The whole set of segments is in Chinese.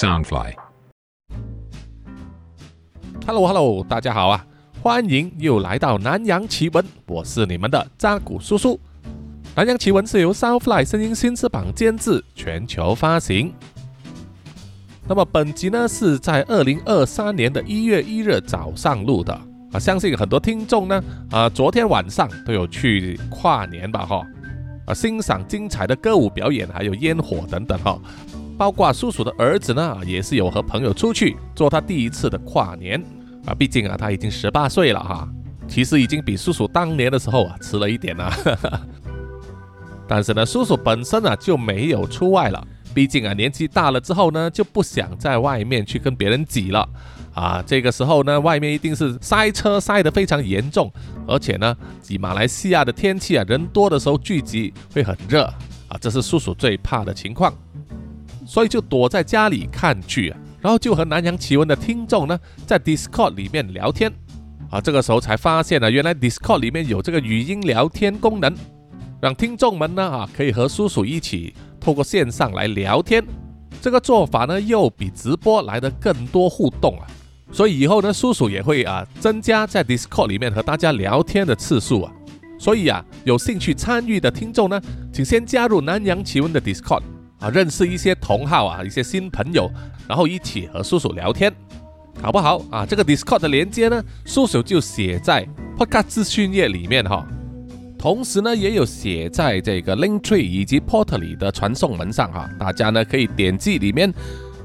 Soundfly。Hello Hello，大家好啊，欢迎又来到南洋奇闻，我是你们的扎古叔叔。南洋奇闻是由 Soundfly 声音新翅膀监制，全球发行。那么本集呢是在二零二三年的一月一日早上录的啊，相信很多听众呢啊昨天晚上都有去跨年吧哈啊，欣赏精彩的歌舞表演，还有烟火等等哈。包括叔叔的儿子呢，也是有和朋友出去做他第一次的跨年啊，毕竟啊他已经十八岁了哈，其实已经比叔叔当年的时候啊迟了一点了。但是呢，叔叔本身啊就没有出外了，毕竟啊年纪大了之后呢，就不想在外面去跟别人挤了啊。这个时候呢，外面一定是塞车塞得非常严重，而且呢，挤马来西亚的天气啊，人多的时候聚集会很热啊，这是叔叔最怕的情况。所以就躲在家里看剧啊，然后就和南洋奇闻的听众呢在 Discord 里面聊天啊。这个时候才发现呢，原来 Discord 里面有这个语音聊天功能，让听众们呢啊可以和叔叔一起透过线上来聊天。这个做法呢又比直播来的更多互动啊，所以以后呢叔叔也会啊增加在 Discord 里面和大家聊天的次数啊。所以啊，有兴趣参与的听众呢，请先加入南洋奇闻的 Discord。啊，认识一些同好啊，一些新朋友，然后一起和叔叔聊天，好不好啊？这个 Discord 的连接呢，叔叔就写在 Podcast 资讯页里面哈。同时呢，也有写在这个 Linktree 以及 Portal 里的传送门上哈。大家呢可以点击里面，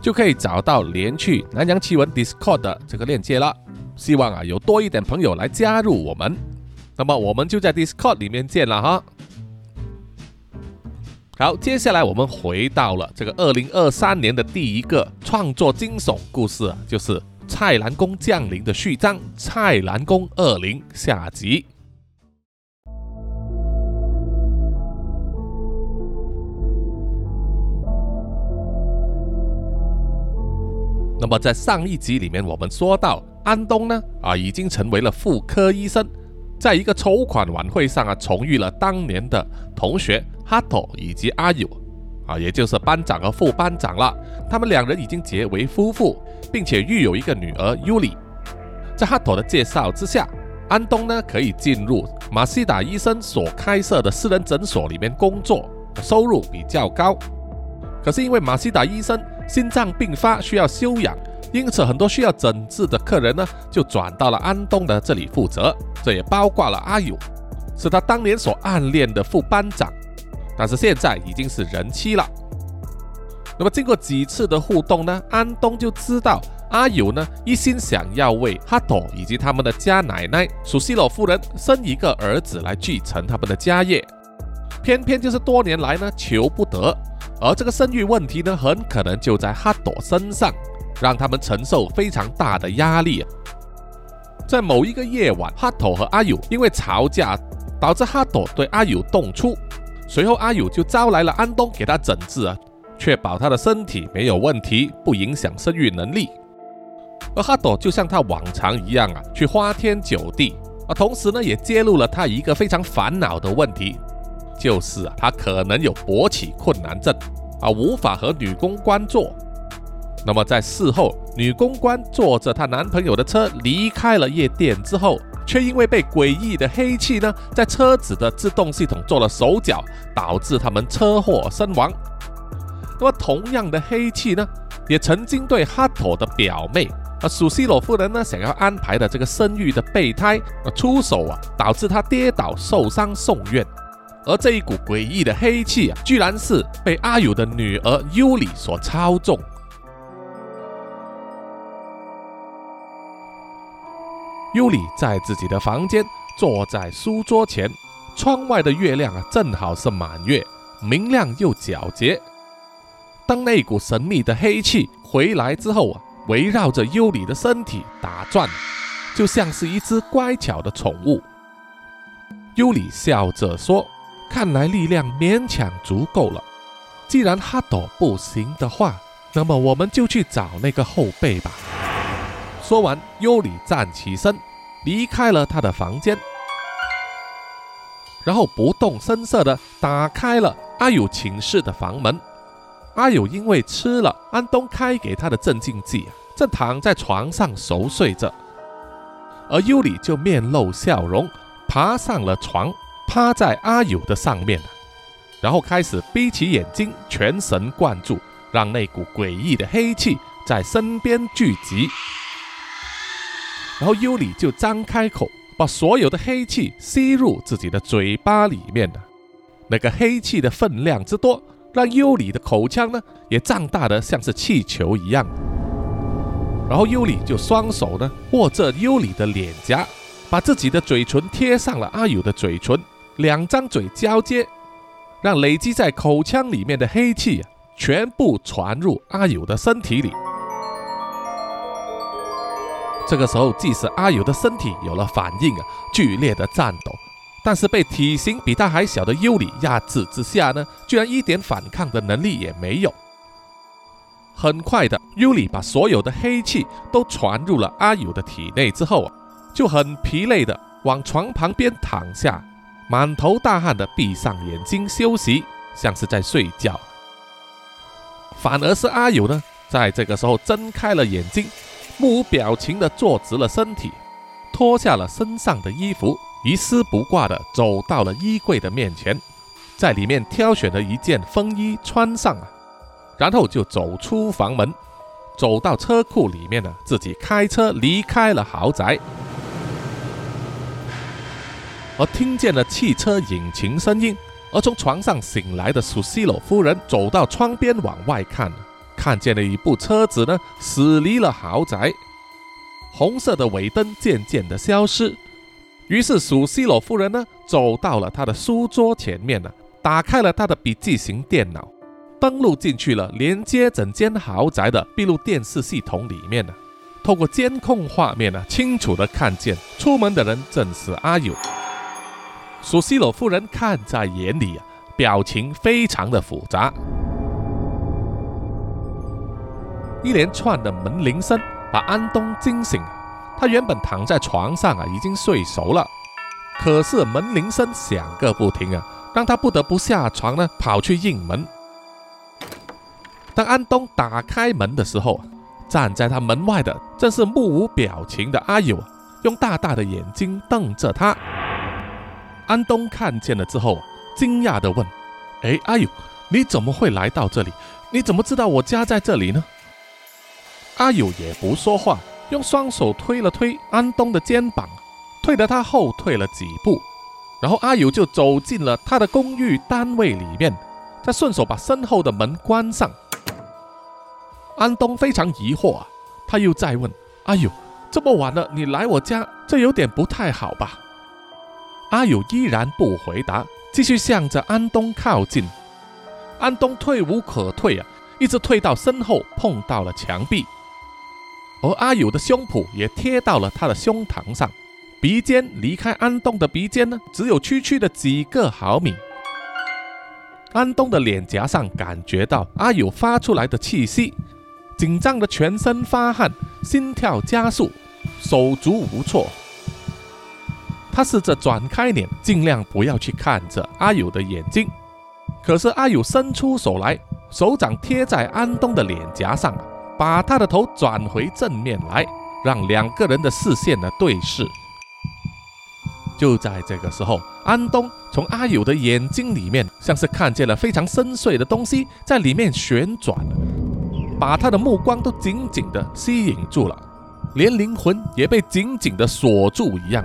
就可以找到连去南洋奇闻 Discord 的这个链接了。希望啊有多一点朋友来加入我们，那么我们就在 Discord 里面见了哈。好，接下来我们回到了这个二零二三年的第一个创作惊悚故事，就是《蔡澜宫降临》的序章《蔡澜宫二零》下集。那么在上一集里面，我们说到安东呢啊已经成为了妇科医生，在一个筹款晚会上啊重遇了当年的同学。哈托以及阿友，啊，也就是班长和副班长了。他们两人已经结为夫妇，并且育有一个女儿尤里。在哈托的介绍之下，安东呢可以进入马西达医生所开设的私人诊所里面工作，收入比较高。可是因为马西达医生心脏病发需要休养，因此很多需要诊治的客人呢就转到了安东的这里负责。这也包括了阿友，是他当年所暗恋的副班长。但是现在已经是人妻了。那么经过几次的互动呢，安东就知道阿友呢一心想要为哈朵以及他们的家奶奶苏西罗夫人生一个儿子来继承他们的家业，偏偏就是多年来呢求不得，而这个生育问题呢很可能就在哈朵身上，让他们承受非常大的压力。在某一个夜晚，哈朵和阿友因为吵架，导致哈朵对阿友动粗。随后，阿友就招来了安东给他诊治啊，确保他的身体没有问题，不影响生育能力。而哈朵就像他往常一样啊，去花天酒地啊，同时呢，也揭露了他一个非常烦恼的问题，就是啊，他可能有勃起困难症啊，无法和女公关做。那么在事后，女公关坐着她男朋友的车离开了夜店之后。却因为被诡异的黑气呢，在车子的制动系统做了手脚，导致他们车祸身亡。那么同样的黑气呢，也曾经对哈托的表妹啊，属西罗夫人呢，想要安排的这个生育的备胎啊出手啊，导致她跌倒受伤送院。而这一股诡异的黑气啊，居然是被阿友的女儿尤里所操纵。尤里在自己的房间坐在书桌前，窗外的月亮啊，正好是满月，明亮又皎洁。当那股神秘的黑气回来之后啊，围绕着尤里的身体打转，就像是一只乖巧的宠物。尤里笑着说：“看来力量勉强足够了。既然哈朵不行的话，那么我们就去找那个后辈吧。”说完，尤里站起身，离开了他的房间，然后不动声色地打开了阿友寝室的房门。阿友因为吃了安东开给他的镇静剂，正躺在床上熟睡着，而尤里就面露笑容，爬上了床，趴在阿友的上面，然后开始闭起眼睛，全神贯注，让那股诡异的黑气在身边聚集。然后尤里就张开口，把所有的黑气吸入自己的嘴巴里面的。那个黑气的分量之多，让尤里的口腔呢也胀大的像是气球一样。然后尤里就双手呢握着尤里的脸颊，把自己的嘴唇贴上了阿友的嘴唇，两张嘴交接，让累积在口腔里面的黑气啊全部传入阿友的身体里。这个时候，即使阿友的身体有了反应啊，剧烈的颤抖，但是被体型比他还小的尤里压制之下呢，居然一点反抗的能力也没有。很快的，尤里把所有的黑气都传入了阿友的体内之后啊，就很疲累的往床旁边躺下，满头大汗的闭上眼睛休息，像是在睡觉。反而是阿友呢，在这个时候睁开了眼睛。目无表情地坐直了身体，脱下了身上的衣服，一丝不挂地走到了衣柜的面前，在里面挑选了一件风衣穿上啊，然后就走出房门，走到车库里面呢，自己开车离开了豪宅。而听见了汽车引擎声音，而从床上醒来的苏西罗夫人走到窗边往外看。看见了一部车子呢，驶离了豪宅，红色的尾灯渐渐的消失。于是，苏西罗夫人呢，走到了他的书桌前面呢，打开了他的笔记型电脑，登录进去了连接整间豪宅的闭路电视系统里面呢。透过监控画面呢，清楚的看见出门的人正是阿友。苏西罗夫人看在眼里啊，表情非常的复杂。一连串的门铃声把安东惊醒，他原本躺在床上啊，已经睡熟了，可是门铃声响个不停啊，让他不得不下床呢，跑去应门。当安东打开门的时候站在他门外的正是目无表情的阿友，用大大的眼睛瞪着他。安东看见了之后，惊讶地问：“哎，阿友，你怎么会来到这里？你怎么知道我家在这里呢？”阿友也不说话，用双手推了推安东的肩膀，推得他后退了几步。然后阿友就走进了他的公寓单位里面，再顺手把身后的门关上。安东非常疑惑啊，他又再问：“阿友，这么晚了，你来我家，这有点不太好吧？”阿友依然不回答，继续向着安东靠近。安东退无可退啊，一直退到身后，碰到了墙壁。而阿友的胸脯也贴到了他的胸膛上，鼻尖离开安东的鼻尖呢，只有区区的几个毫米。安东的脸颊上感觉到阿友发出来的气息，紧张的全身发汗，心跳加速，手足无措。他试着转开脸，尽量不要去看着阿友的眼睛，可是阿友伸出手来，手掌贴在安东的脸颊上。把他的头转回正面来，让两个人的视线呢对视。就在这个时候，安东从阿友的眼睛里面，像是看见了非常深邃的东西在里面旋转，把他的目光都紧紧的吸引住了，连灵魂也被紧紧的锁住一样。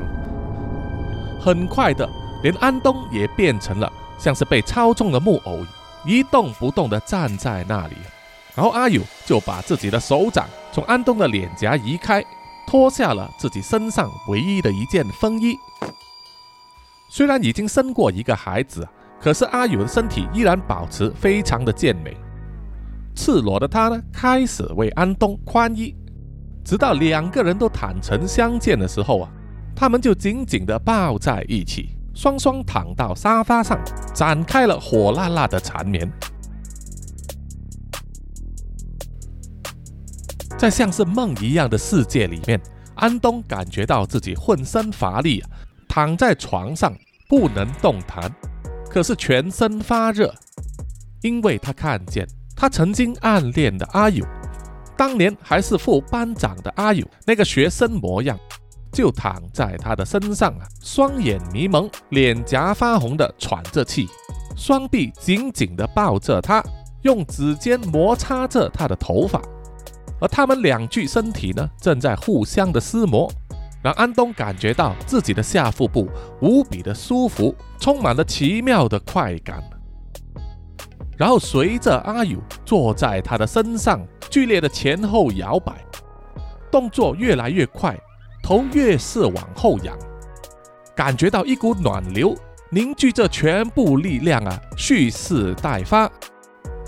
很快的，连安东也变成了像是被操纵的木偶，一动不动的站在那里。然后阿友就把自己的手掌从安东的脸颊移开，脱下了自己身上唯一的一件风衣。虽然已经生过一个孩子，可是阿友的身体依然保持非常的健美。赤裸的他呢，开始为安东宽衣，直到两个人都坦诚相见的时候啊，他们就紧紧地抱在一起，双双躺到沙发上，展开了火辣辣的缠绵。在像是梦一样的世界里面，安东感觉到自己浑身乏力，躺在床上不能动弹，可是全身发热，因为他看见他曾经暗恋的阿友，当年还是副班长的阿友，那个学生模样，就躺在他的身上啊，双眼迷蒙，脸颊发红的喘着气，双臂紧紧地抱着他，用指尖摩擦着他的头发，而他们两具身体呢，正在互相的撕磨。让安东感觉到自己的下腹部无比的舒服，充满了奇妙的快感。然后随着阿友坐在他的身上，剧烈的前后摇摆，动作越来越快，头越是往后仰，感觉到一股暖流凝聚着全部力量啊，蓄势待发。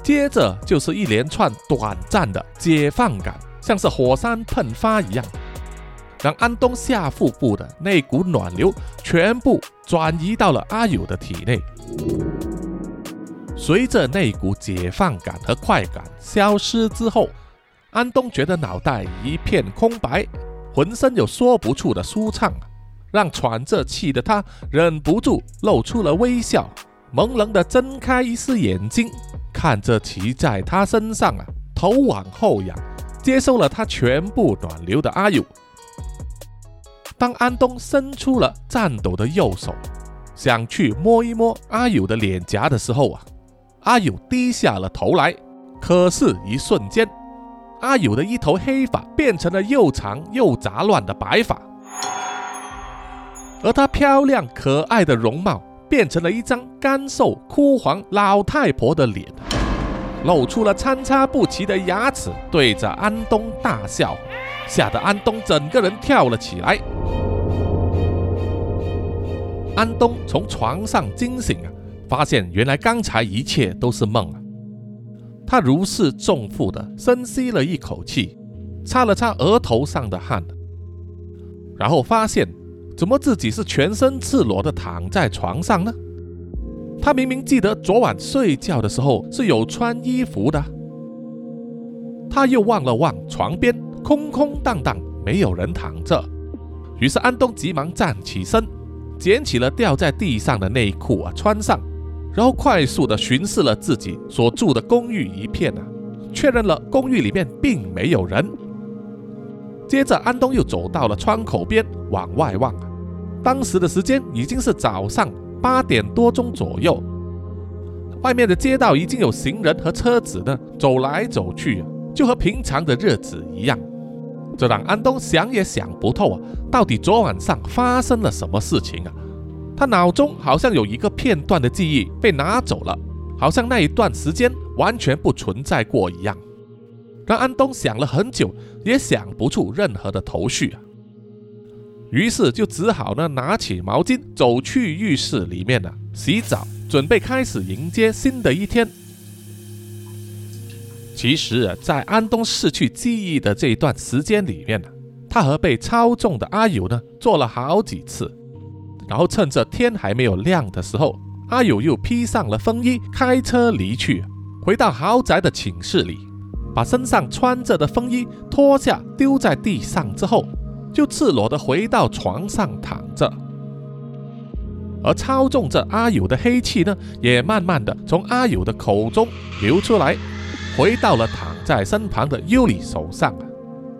接着就是一连串短暂的解放感，像是火山喷发一样。让安东下腹部的那股暖流全部转移到了阿友的体内。随着那股解放感和快感消失之后，安东觉得脑袋一片空白，浑身有说不出的舒畅，让喘着气的他忍不住露出了微笑，朦胧的睁开一丝眼睛，看着骑在他身上啊，头往后仰，接受了他全部暖流的阿友。当安东伸出了颤抖的右手，想去摸一摸阿友的脸颊的时候啊，阿友低下了头来。可是，一瞬间，阿友的一头黑发变成了又长又杂乱的白发，而她漂亮可爱的容貌变成了一张干瘦枯黄老太婆的脸，露出了参差不齐的牙齿，对着安东大笑。吓得安东整个人跳了起来。安东从床上惊醒啊，发现原来刚才一切都是梦啊。他如释重负的深吸了一口气，擦了擦额头上的汗，然后发现怎么自己是全身赤裸的躺在床上呢？他明明记得昨晚睡觉的时候是有穿衣服的。他又望了望床边。空空荡荡，没有人躺着。于是安东急忙站起身，捡起了掉在地上的内裤啊，穿上，然后快速的巡视了自己所住的公寓一片啊，确认了公寓里面并没有人。接着，安东又走到了窗口边，往外望。当时的时间已经是早上八点多钟左右，外面的街道已经有行人和车子呢走来走去，就和平常的日子一样。这让安东想也想不透啊，到底昨晚上发生了什么事情啊？他脑中好像有一个片段的记忆被拿走了，好像那一段时间完全不存在过一样。让安东想了很久，也想不出任何的头绪啊。于是就只好呢，拿起毛巾走去浴室里面呢洗澡，准备开始迎接新的一天。其实啊，在安东失去记忆的这一段时间里面呢，他和被操纵的阿友呢做了好几次，然后趁着天还没有亮的时候，阿友又披上了风衣，开车离去，回到豪宅的寝室里，把身上穿着的风衣脱下丢在地上之后，就赤裸的回到床上躺着，而操纵着阿友的黑气呢，也慢慢的从阿友的口中流出来。回到了躺在身旁的尤里手上，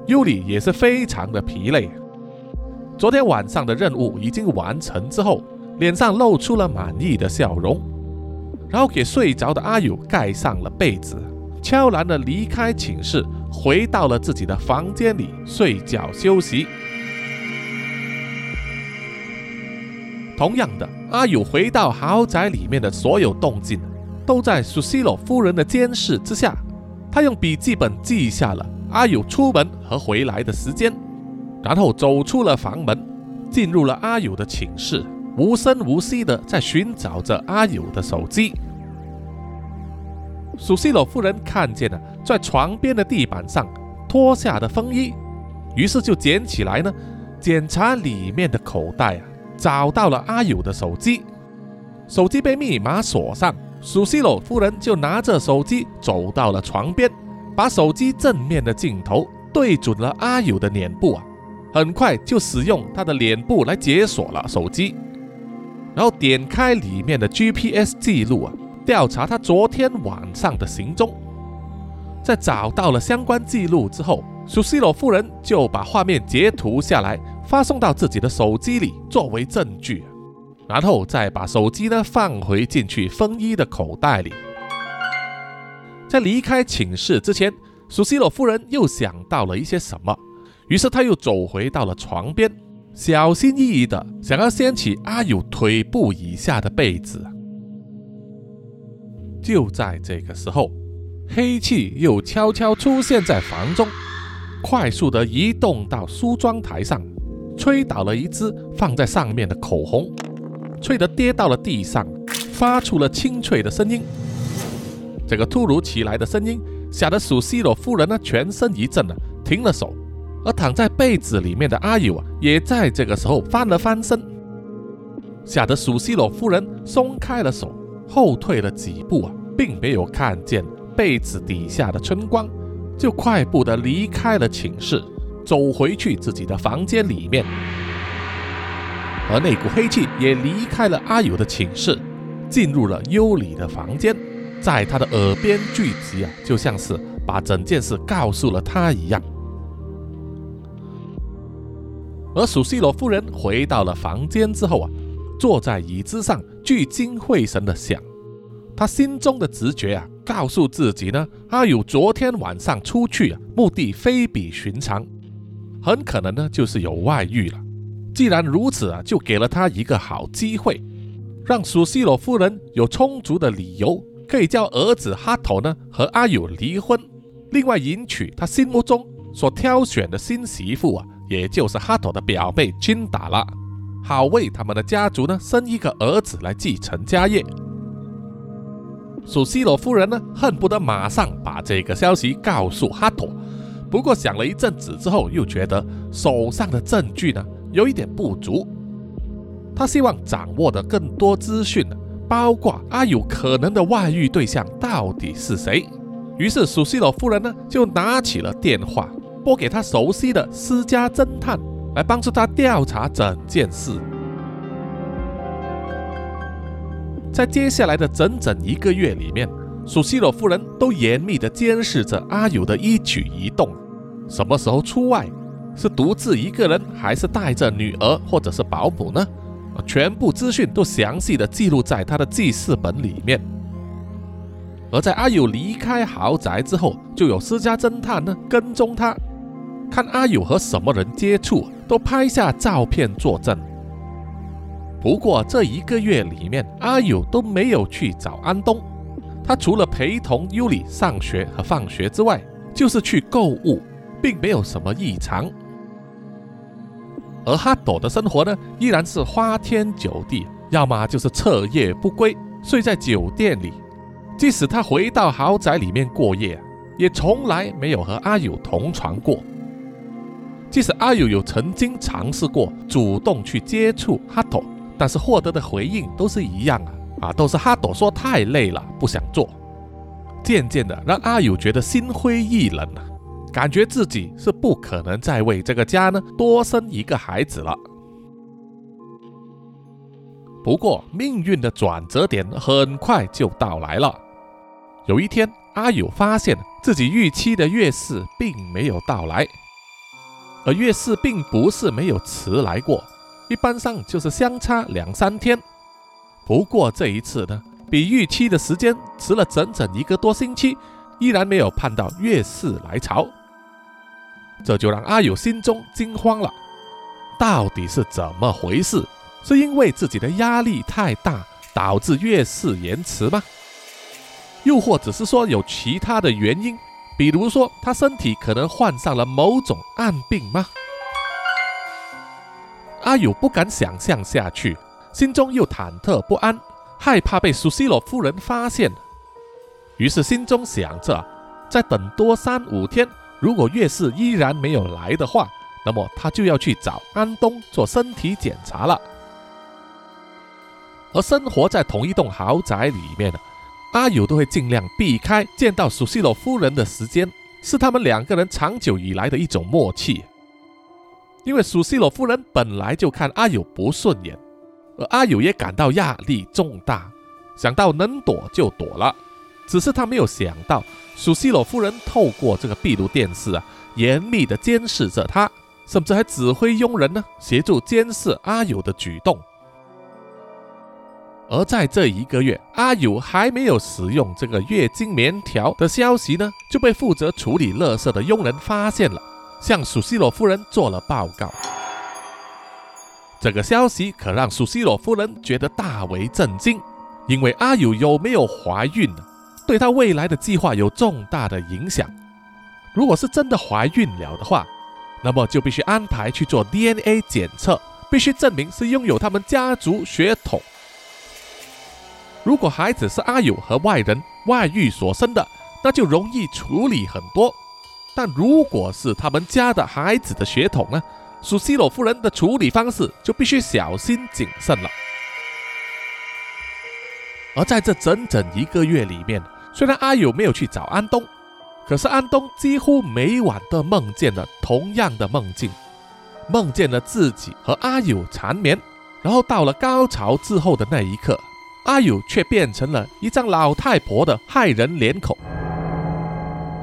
尤里也是非常的疲累。昨天晚上的任务已经完成之后，脸上露出了满意的笑容，然后给睡着的阿友盖上了被子，悄然的离开寝室，回到了自己的房间里睡觉休息。同样的，阿友回到豪宅里面的所有动静。都在苏西洛夫人的监视之下，他用笔记本记下了阿友出门和回来的时间，然后走出了房门，进入了阿友的寝室，无声无息的在寻找着阿友的手机。苏西罗夫人看见了在床边的地板上脱下的风衣，于是就捡起来呢，检查里面的口袋啊，找到了阿友的手机，手机被密码锁上。苏西罗夫人就拿着手机走到了床边，把手机正面的镜头对准了阿友的脸部啊，很快就使用他的脸部来解锁了手机，然后点开里面的 GPS 记录啊，调查他昨天晚上的行踪，在找到了相关记录之后，苏西罗夫人就把画面截图下来，发送到自己的手机里作为证据，然后再把手机呢放回进去风衣的口袋里。在离开寝室之前，苏西罗夫人又想到了一些什么，于是她又走回到了床边，小心翼翼的想要掀起阿友腿部以下的被子。就在这个时候。黑气又悄悄出现在房中，快速的移动到梳妆台上，吹倒了一支放在上面的口红，吹得跌到了地上，发出了清脆的声音。这个突如其来的声音吓得苏西罗夫人呢全身一震啊，停了手。而躺在被子里面的阿友啊，也在这个时候翻了翻身，吓得苏西罗夫人松开了手，后退了几步啊，并没有看见。被子底下的春光，就快步的离开了寝室，走回去自己的房间里面，而那股黑气也离开了阿友的寝室，进入了尤里的房间，在他的耳边聚集啊，就像是把整件事告诉了他一样。而苏西罗夫人回到了房间之后啊，坐在椅子上，聚精会神的想，他心中的直觉啊。告诉自己呢，阿友昨天晚上出去啊，目的非比寻常，很可能呢就是有外遇了。既然如此啊，就给了他一个好机会，让苏西罗夫人有充足的理由，可以叫儿子哈头呢和阿友离婚，另外迎娶他心目中所挑选的新媳妇啊，也就是哈头的表妹金达拉，好为他们的家族呢生一个儿子来继承家业。苏西罗夫人呢，恨不得马上把这个消息告诉哈托。不过想了一阵子之后，又觉得手上的证据呢有一点不足。他希望掌握的更多资讯呢，包括阿友可能的外遇对象到底是谁。于是苏西罗夫人呢，就拿起了电话，拨给他熟悉的私家侦探，来帮助他调查整件事。在接下来的整整一个月里面，苏西罗夫人都严密地监视着阿友的一举一动，什么时候出外，是独自一个人，还是带着女儿或者是保姆呢？全部资讯都详细的记录在他的记事本里面。而在阿友离开豪宅之后，就有私家侦探呢跟踪他，看阿友和什么人接触，都拍下照片作证。不过这一个月里面，阿友都没有去找安东。他除了陪同尤里上学和放学之外，就是去购物，并没有什么异常。而哈朵的生活呢，依然是花天酒地，要么就是彻夜不归，睡在酒店里。即使他回到豪宅里面过夜，也从来没有和阿友同床过。即使阿友有曾经尝试过主动去接触哈朵。但是获得的回应都是一样啊啊，都是哈朵说太累了，不想做。渐渐的，让阿友觉得心灰意冷啊，感觉自己是不可能再为这个家呢多生一个孩子了。不过，命运的转折点很快就到来了。有一天，阿友发现自己预期的月事并没有到来，而月事并不是没有迟来过。一般上就是相差两三天，不过这一次呢，比预期的时间迟了整整一个多星期，依然没有盼到月事来潮，这就让阿友心中惊慌了。到底是怎么回事？是因为自己的压力太大导致月事延迟吗？又或者是说有其他的原因，比如说他身体可能患上了某种暗病吗？阿友不敢想象下去，心中又忐忑不安，害怕被苏西罗夫人发现。于是心中想着，再等多三五天，如果月事依然没有来的话，那么他就要去找安东做身体检查了。而生活在同一栋豪宅里面的阿友都会尽量避开见到苏西罗夫人的时间，是他们两个人长久以来的一种默契。因为苏西罗夫人本来就看阿友不顺眼，而阿友也感到压力重大，想到能躲就躲了，只是他没有想到，苏西罗夫人透过这个壁炉电视啊，严密的监视着他，甚至还指挥佣人呢，协助监视阿友的举动。而在这一个月，阿友还没有使用这个月经棉条的消息呢，就被负责处理垃圾的佣人发现了，向苏西罗夫人做了报告。这个消息可让苏西罗夫人觉得大为震惊，因为阿友有没有怀孕呢？对她未来的计划有重大的影响。如果是真的怀孕了的话，那么就必须安排去做 DNA 检测，必须证明是拥有他们家族血统。如果孩子是阿友和外人外遇所生的，那就容易处理很多。但如果是他们家的孩子的血统呢？属西罗夫人的处理方式就必须小心谨慎了。而在这整整一个月里面，虽然阿友没有去找安东，可是安东几乎每晚都梦见了同样的梦境，梦见了自己和阿友缠绵，然后到了高潮之后的那一刻，阿友却变成了一张老太婆的骇人脸孔。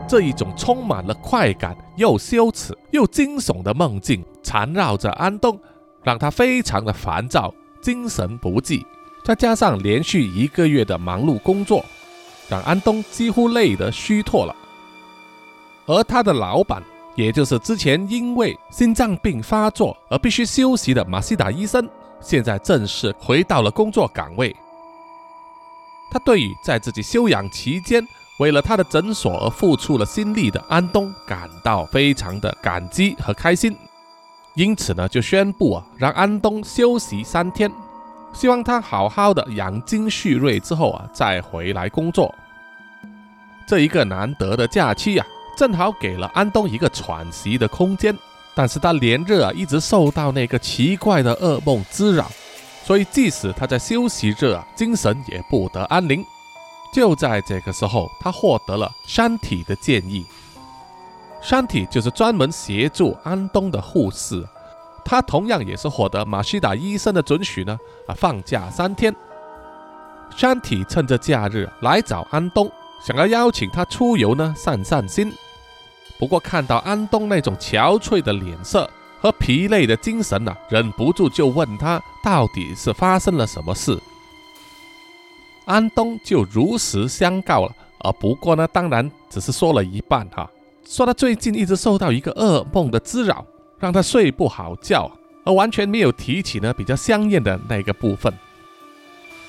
这一种充满了快感、又羞耻又惊悚的梦境缠绕着安东，让他非常的烦躁，精神不济。再加上连续一个月的忙碌工作，让安东几乎累得虚脱了。而他的老板，也就是之前因为心脏病发作而必须休息的马西达医生，现在正式回到了工作岗位。他对于在自己休养期间为了他的诊所而付出了心力的安东感到非常的感激和开心，因此呢，就宣布啊，让安东休息三天。希望他好好的养精蓄锐之后啊，再回来工作。这一个难得的假期啊，正好给了安东一个喘息的空间。但是他连日啊，一直受到那个奇怪的噩梦滋扰，所以即使他在休息日啊，精神也不得安宁。就在这个时候，他获得了山体的建议。山体就是专门协助安东的护士。他同样也是获得马西达医生的准许呢，啊，放假三天。山体趁着假日来找安东，想要邀请他出游呢，散散心。不过看到安东那种憔悴的脸色和疲累的精神呢，忍不住就问他到底是发生了什么事。安东就如实相告了，而不过呢，当然只是说了一半哈，说他最近一直受到一个噩梦的滋扰。让他睡不好觉，而完全没有提起呢比较香艳的那个部分。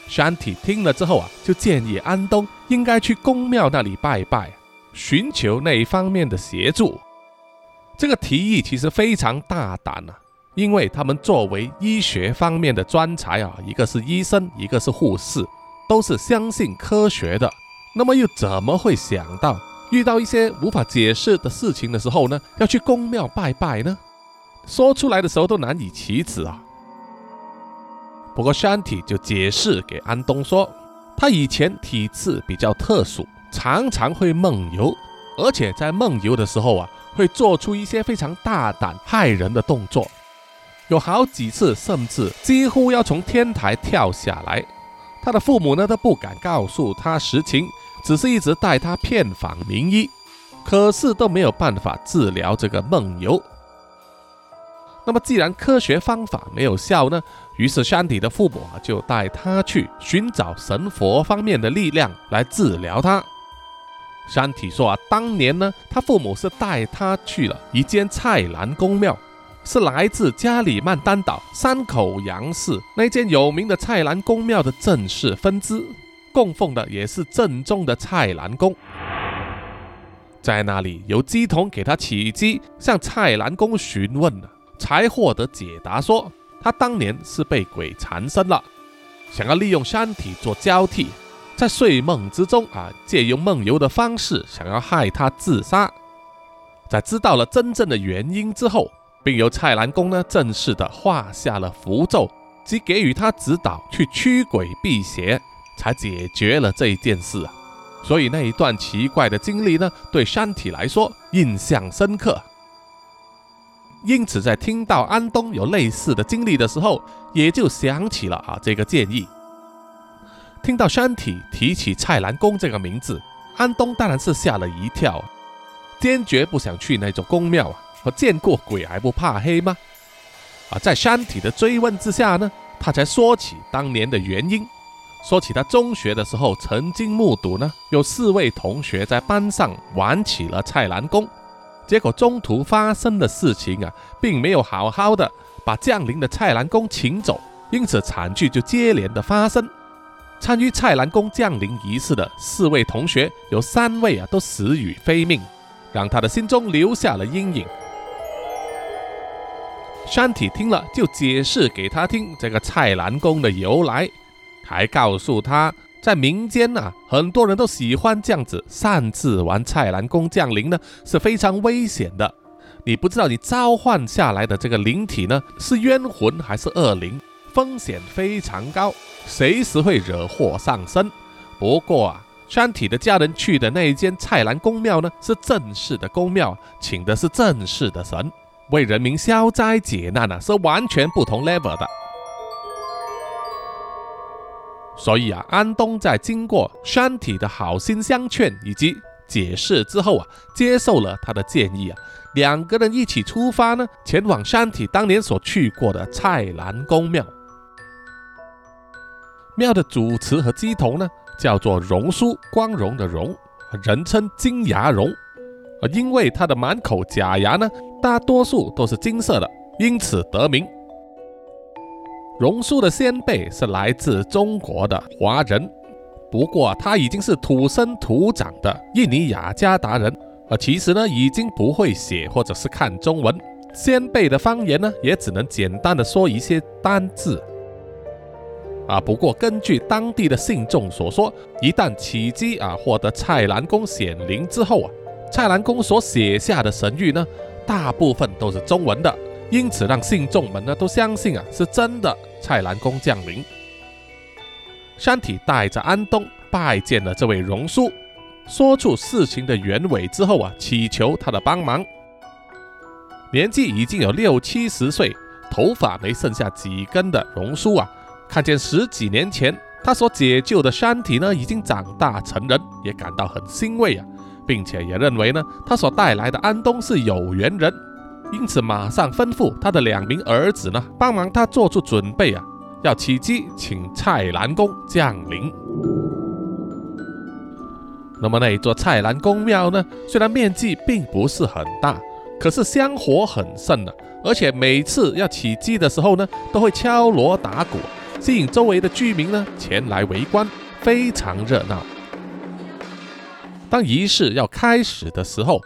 山体听了之后啊，就建议安东应该去宫庙那里拜拜，寻求那一方面的协助。这个提议其实非常大胆啊，因为他们作为医学方面的专才啊，一个是医生，一个是护士，都是相信科学的。那么又怎么会想到遇到一些无法解释的事情的时候呢，要去宫庙拜拜呢？说出来的时候都难以启齿啊。不过山体就解释给安东说，他以前体质比较特殊，常常会梦游，而且在梦游的时候啊，会做出一些非常大胆害人的动作，有好几次甚至几乎要从天台跳下来。他的父母呢都不敢告诉他实情，只是一直带他遍访名医，可是都没有办法治疗这个梦游。那么，既然科学方法没有效呢？于是山体的父母啊，就带他去寻找神佛方面的力量来治疗他。山体说啊，当年呢，他父母是带他去了一间蔡澜宫庙，是来自加里曼丹岛山口洋市那间有名的蔡澜宫庙的正式分支，供奉的也是正宗的蔡澜宫。在那里，有鸡童给他起机，向蔡澜宫询问了。才获得解答，说他当年是被鬼缠身了，想要利用山体做交替，在睡梦之中啊，借用梦游的方式想要害他自杀。在知道了真正的原因之后，并由蔡澜公呢正式的画下了符咒，及给予他指导去驱鬼辟邪，才解决了这一件事啊。所以那一段奇怪的经历呢，对山体来说印象深刻。因此，在听到安东有类似的经历的时候，也就想起了啊这个建议。听到山体提起蔡澜宫这个名字，安东当然是吓了一跳，坚决不想去那座宫庙啊！和见过鬼还不怕黑吗？啊，在山体的追问之下呢，他才说起当年的原因，说起他中学的时候曾经目睹呢，有四位同学在班上玩起了蔡澜宫，结果中途发生的事情啊，并没有好好的把降临的蔡澜宫请走，因此惨剧就接连的发生。参与蔡澜宫降临仪式的四位同学，有三位啊都死于非命，让他的心中留下了阴影。山体听了，就解释给他听这个蔡澜宫的由来，还告诉他，在民间啊，很多人都喜欢这样子擅自玩蔡澜宫降临呢，是非常危险的。你不知道你召唤下来的这个灵体呢，是冤魂还是恶灵，风险非常高，随时会惹祸上身。不过啊，山体的家人去的那一间蔡澜宫庙呢，是正式的宫庙，请的是正式的神。为人民消灾解难啊，是完全不同 level 的。所以啊，安东在经过山体的好心相劝以及解释之后啊，接受了他的建议啊，两个人一起出发呢，前往山体当年所去过的蔡澜宫庙。庙的主持和鸡头呢，叫做荣叔，光荣的荣，人称金牙荣。而因为他的满口假牙呢，大多数都是金色的，因此得名。榕树的先辈是来自中国的华人，不过他已经是土生土长的印尼雅加达人，啊其实呢，已经不会写或者是看中文。先辈的方言呢，也只能简单的说一些单字。啊，不过根据当地的信众所说，一旦起机啊，获得蔡澜公显灵之后啊。蔡澜公所写下的神谕呢，大部分都是中文的，因此让信众们呢都相信啊是真的。蔡澜公降临，山体带着安东拜见了这位荣叔，说出事情的原委之后啊，祈求他的帮忙。年纪已经有六七十岁，头发没剩下几根的荣叔啊，看见十几年前他所解救的山体呢已经长大成人，也感到很欣慰啊。并且也认为呢，他所带来的安东是有缘人，因此马上吩咐他的两名儿子呢，帮忙他做出准备啊，要起机请蔡澜公降临。那么那一座蔡澜公庙呢，虽然面积并不是很大，可是香火很盛的，而且每次要起机的时候呢，都会敲锣打鼓，吸引周围的居民呢前来围观，非常热闹。当仪式要开始的时候，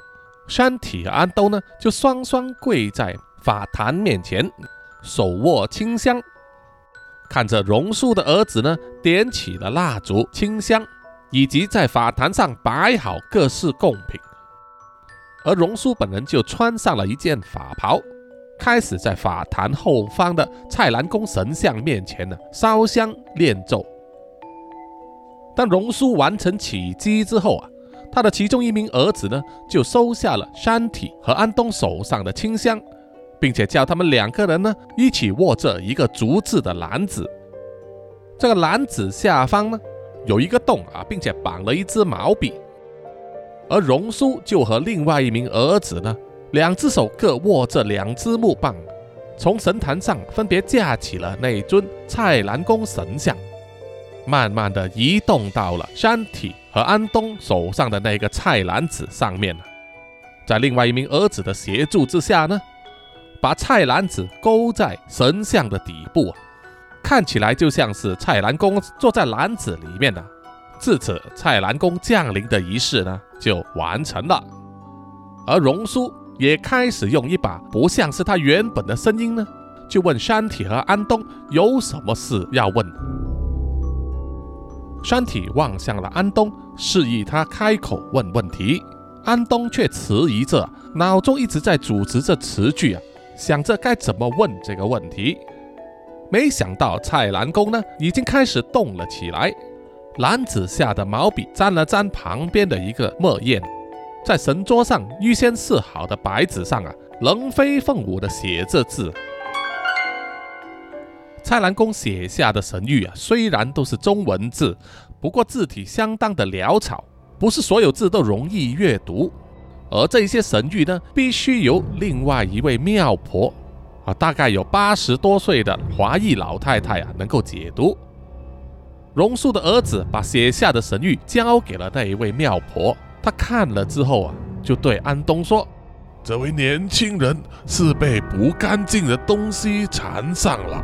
山体和安东呢就双双跪在法坛面前，手握清香，看着榕树的儿子呢点起了蜡烛、清香，以及在法坛上摆好各式贡品，而榕树本人就穿上了一件法袍，开始在法坛后方的蔡澜公神像面前呢烧香念咒。当荣叔完成起机之后啊。他的其中一名儿子呢，就收下了山体和安东手上的清香，并且叫他们两个人呢一起握着一个竹制的篮子。这个篮子下方呢有一个洞啊，并且绑了一支毛笔。而荣叔就和另外一名儿子呢，两只手各握着两支木棒，从神坛上分别架起了那尊蔡澜公神像，慢慢的移动到了山体。和安东手上的那个菜篮子上面在另外一名儿子的协助之下呢，把菜篮子勾在神像的底部，看起来就像是蔡澜公坐在篮子里面的。至此，蔡澜公降临的仪式呢就完成了。而荣叔也开始用一把不像是他原本的声音呢，就问山体和安东有什么事要问。山体望向了安东，示意他开口问问题。安东却迟疑着，脑中一直在组织着词句啊，想着该怎么问这个问题。没想到蔡澜公呢，已经开始动了起来。篮子下的毛笔沾了沾旁边的一个墨砚，在神桌上预先试好的白纸上啊，龙飞凤舞的写着字。蔡澜公写下的神谕啊，虽然都是中文字，不过字体相当的潦草，不是所有字都容易阅读。而这些神谕呢，必须由另外一位庙婆啊，大概有八十多岁的华裔老太太啊，能够解读。榕树的儿子把写下的神谕交给了那一位庙婆，他看了之后啊，就对安东说：“这位年轻人是被不干净的东西缠上了。”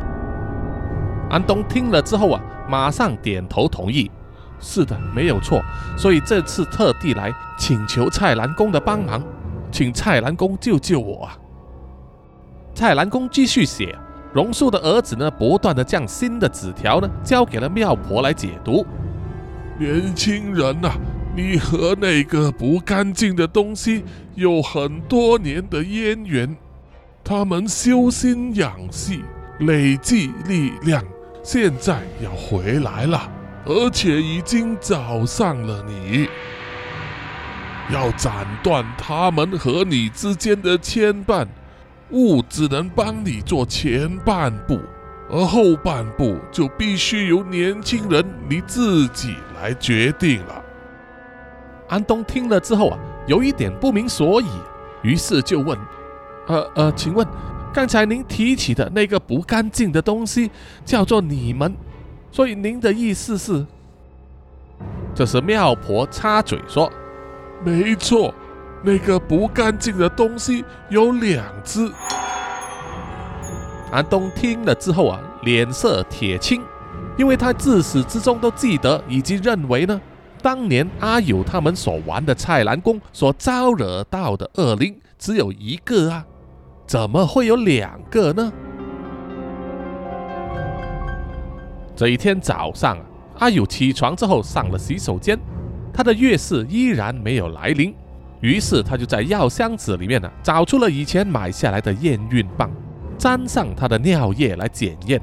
安东听了之后啊，马上点头同意。是的，没有错。所以这次特地来请求蔡澜公的帮忙，请蔡澜公救救我啊！蔡澜公继续写，榕树的儿子呢，不断的将新的纸条呢交给了庙婆来解读。年轻人呐，你和那个不干净的东西有很多年的渊源，他们修心养性，累积力量。现在要回来了，而且已经找上了你。要斩断他们和你之间的牵绊，物只能帮你做前半部，而后半部就必须由年轻人你自己来决定了。安东听了之后啊，有一点不明所以，于是就问：“呃呃，请问？”刚才您提起的那个不干净的东西叫做你们，所以您的意思是？这时庙婆插嘴说：“没错，那个不干净的东西有两只。”安东听了之后啊，脸色铁青，因为他自始至终都记得以及认为呢，当年阿友他们所玩的蔡澜宫所招惹到的恶灵只有一个啊。怎么会有两个呢？这一天早上啊，阿友起床之后上了洗手间，他的月事依然没有来临，于是他就在药箱子里面呢找出了以前买下来的验孕棒，沾上他的尿液来检验。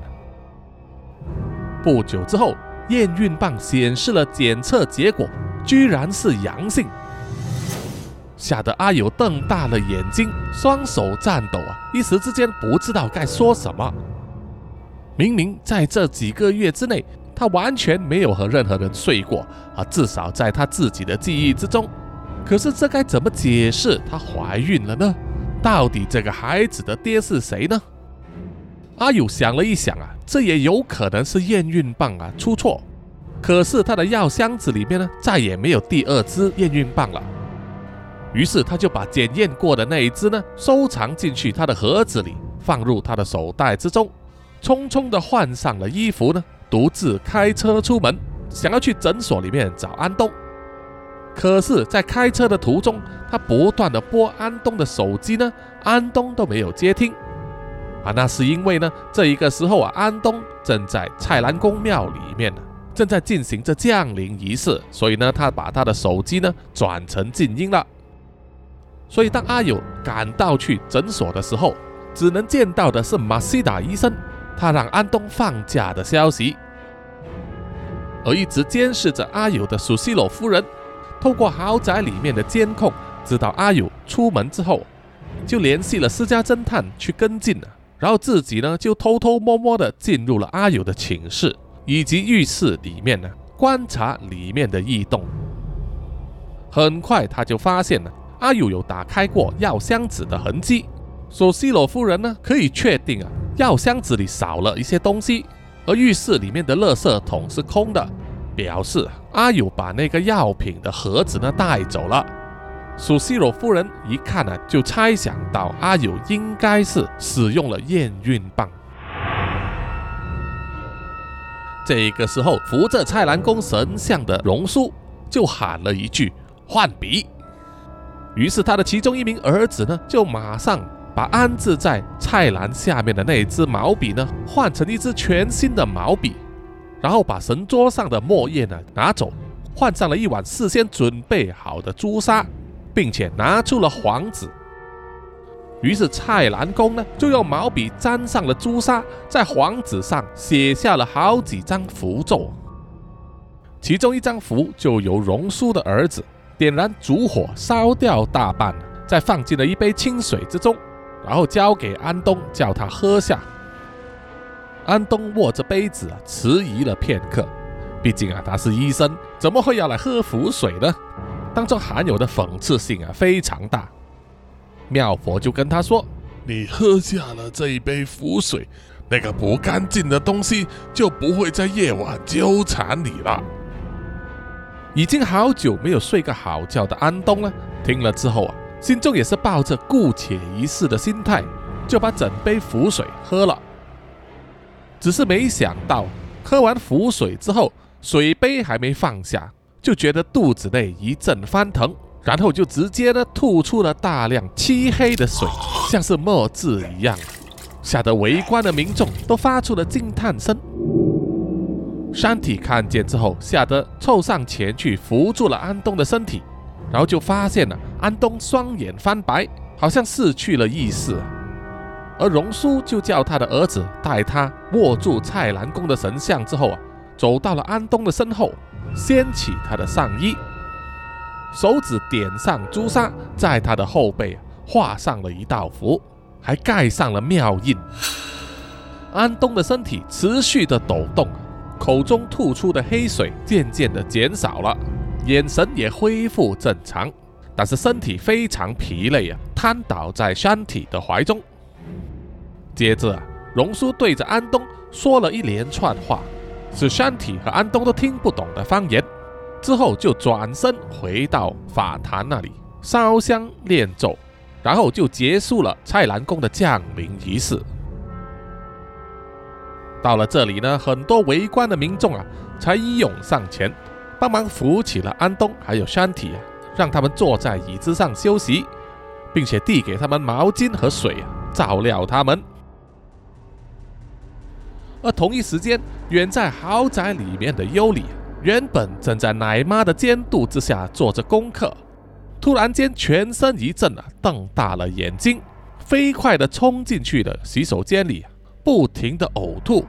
不久之后，验孕棒显示了检测结果，居然是阳性。吓得阿友瞪大了眼睛，双手颤抖啊，一时之间不知道该说什么。明明在这几个月之内，他完全没有和任何人睡过啊，至少在他自己的记忆之中。可是这该怎么解释她怀孕了呢？到底这个孩子的爹是谁呢？阿友想了一想啊，这也有可能是验孕棒啊出错。可是他的药箱子里面呢，再也没有第二支验孕棒了。于是他就把检验过的那一只呢收藏进去他的盒子里，放入他的手袋之中，匆匆的换上了衣服呢，独自开车出门，想要去诊所里面找安东。可是，在开车的途中，他不断的拨安东的手机呢，安东都没有接听。啊，那是因为呢，这一个时候啊，安东正在蔡澜宫庙里面呢，正在进行着降临仪式，所以呢，他把他的手机呢转成静音了。所以，当阿友赶到去诊所的时候，只能见到的是马西达医生，他让安东放假的消息。而一直监视着阿友的苏西罗夫人，透过豪宅里面的监控，知道阿友出门之后，就联系了私家侦探去跟进了。然后自己呢，就偷偷摸摸的进入了阿友的寝室以及浴室里面呢，观察里面的异动。很快，他就发现了。阿友有打开过药箱子的痕迹，索西罗夫人呢可以确定啊，药箱子里少了一些东西，而浴室里面的垃圾桶是空的，表示阿友把那个药品的盒子呢带走了。索西罗夫人一看呢，就猜想到阿友应该是使用了验孕棒。这个时候，扶着蔡澜宫神像的荣叔就喊了一句：“换笔。”于是他的其中一名儿子呢，就马上把安置在菜篮下面的那支毛笔呢，换成一支全新的毛笔，然后把神桌上的墨叶呢拿走，换上了一碗事先准备好的朱砂，并且拿出了黄纸。于是蔡澜公呢，就用毛笔沾上了朱砂，在黄纸上写下了好几张符咒，其中一张符就由荣叔的儿子。点燃烛火，烧掉大半，再放进了一杯清水之中，然后交给安东，叫他喝下。安东握着杯子啊，迟疑了片刻。毕竟啊，他是医生，怎么会要来喝符水呢？当中含有的讽刺性啊非常大。妙佛就跟他说：“你喝下了这一杯符水，那个不干净的东西就不会在夜晚纠缠你了。”已经好久没有睡个好觉的安东呢，听了之后啊，心中也是抱着姑且一试的心态，就把整杯符水喝了。只是没想到，喝完符水之后，水杯还没放下，就觉得肚子内一阵翻腾，然后就直接呢吐出了大量漆黑的水，像是墨汁一样，吓得围观的民众都发出了惊叹声。山体看见之后，吓得凑上前去扶住了安东的身体，然后就发现了安东双眼翻白，好像失去了意识。而荣叔就叫他的儿子带他握住蔡澜公的神像之后啊，走到了安东的身后，掀起他的上衣，手指点上朱砂，在他的后背画上了一道符，还盖上了庙印。安东的身体持续的抖动。口中吐出的黑水渐渐的减少了，眼神也恢复正常，但是身体非常疲累啊，瘫倒在山体的怀中。接着啊，荣叔对着安东说了一连串话，是山体和安东都听不懂的方言。之后就转身回到法坛那里烧香念咒，然后就结束了蔡澜宫的降临仪式。到了这里呢，很多围观的民众啊，才一涌上前，帮忙扶起了安东还有山体啊，让他们坐在椅子上休息，并且递给他们毛巾和水啊，照料他们。而同一时间，远在豪宅里面的尤里，原本正在奶妈的监督之下做着功课，突然间全身一震啊，瞪大了眼睛，飞快地冲进去了洗手间里。不停的呕吐，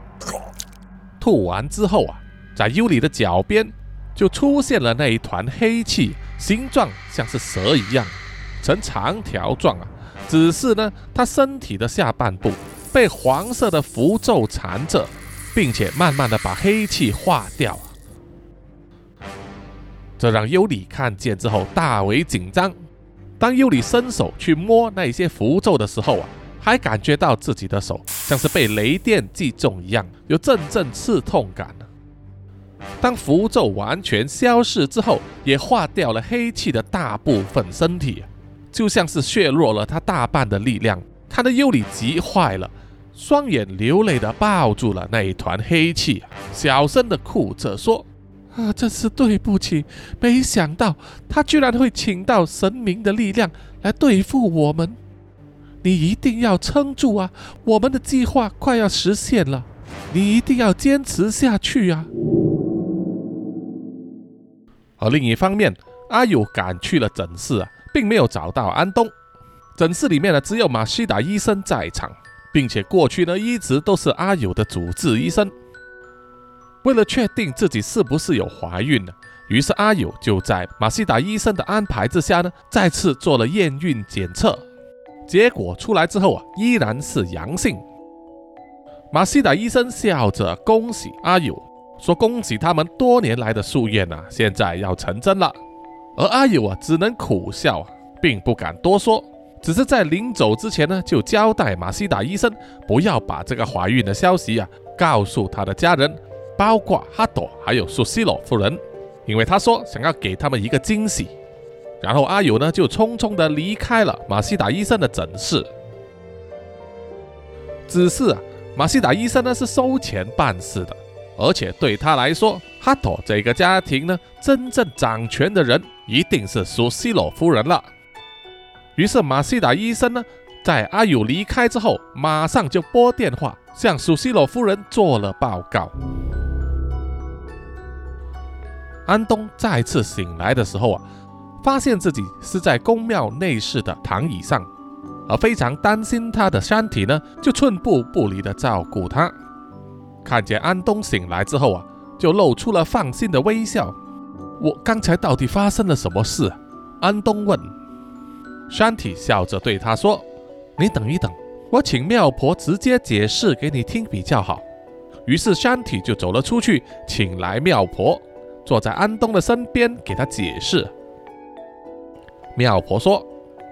吐完之后啊，在尤里的脚边就出现了那一团黑气，形状像是蛇一样，呈长条状啊。只是呢，他身体的下半部被黄色的符咒缠着，并且慢慢的把黑气化掉。这让尤里看见之后大为紧张。当尤里伸手去摸那些符咒的时候啊。还感觉到自己的手像是被雷电击中一样，有阵阵刺痛感当符咒完全消逝之后，也化掉了黑气的大部分身体，就像是削弱了他大半的力量。他的尤里急坏了，双眼流泪的抱住了那一团黑气，小声的哭着说：“啊，真是对不起！没想到他居然会请到神明的力量来对付我们。”你一定要撑住啊！我们的计划快要实现了，你一定要坚持下去啊！而另一方面，阿友赶去了诊室啊，并没有找到安东。诊室里面呢，只有马西达医生在场，并且过去呢一直都是阿友的主治医生。为了确定自己是不是有怀孕呢，于是阿友就在马西达医生的安排之下呢，再次做了验孕检测。结果出来之后啊，依然是阳性。马西达医生笑着恭喜阿友，说：“恭喜他们多年来的夙愿啊，现在要成真了。”而阿友啊，只能苦笑，并不敢多说，只是在临走之前呢，就交代马西达医生不要把这个怀孕的消息啊告诉他的家人，包括哈朵还有苏西罗夫人，因为他说想要给他们一个惊喜。然后阿友呢就匆匆的离开了马西达医生的诊室。只是啊，马西达医生呢是收钱办事的，而且对他来说，哈朵这个家庭呢真正掌权的人一定是苏西罗夫人了。于是马西达医生呢在阿友离开之后，马上就拨电话向苏西罗夫人做了报告。安东再次醒来的时候啊。发现自己是在宫庙内室的躺椅上，而非常担心他的身体呢，就寸步不离的照顾他。看见安东醒来之后啊，就露出了放心的微笑。我刚才到底发生了什么事？安东问。山体笑着对他说：“你等一等，我请庙婆直接解释给你听比较好。于是山体就走了出去，请来妙婆，坐在安东的身边，给他解释。妙婆说：“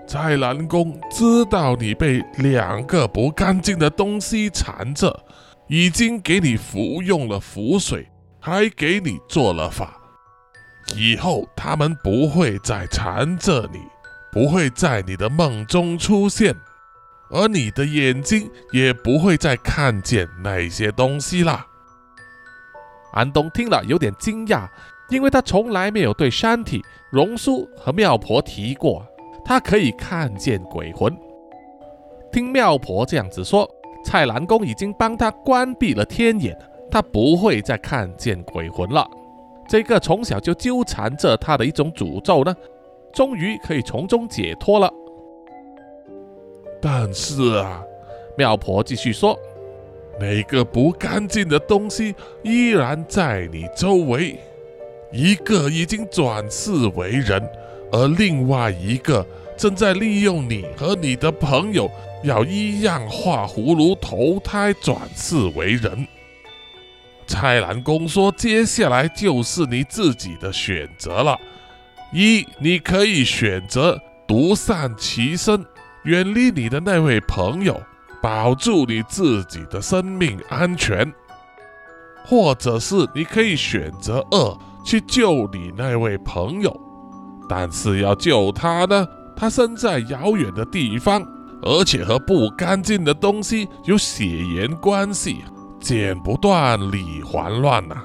在南宫知道你被两个不干净的东西缠着，已经给你服用了符水，还给你做了法。以后他们不会再缠着你，不会在你的梦中出现，而你的眼睛也不会再看见那些东西啦。”安东听了有点惊讶。因为他从来没有对山体、榕树和妙婆提过，他可以看见鬼魂。听妙婆这样子说，蔡澜公已经帮他关闭了天眼，他不会再看见鬼魂了。这个从小就纠缠着他的一种诅咒呢，终于可以从中解脱了。但是啊，妙婆继续说，那个不干净的东西依然在你周围。一个已经转世为人，而另外一个正在利用你和你的朋友，要一样画葫芦投胎转世为人。蔡澜公说：“接下来就是你自己的选择了。一，你可以选择独善其身，远离你的那位朋友，保住你自己的生命安全；或者是你可以选择二。”去救你那位朋友，但是要救他呢，他身在遥远的地方，而且和不干净的东西有血缘关系，剪不断，理还乱呐。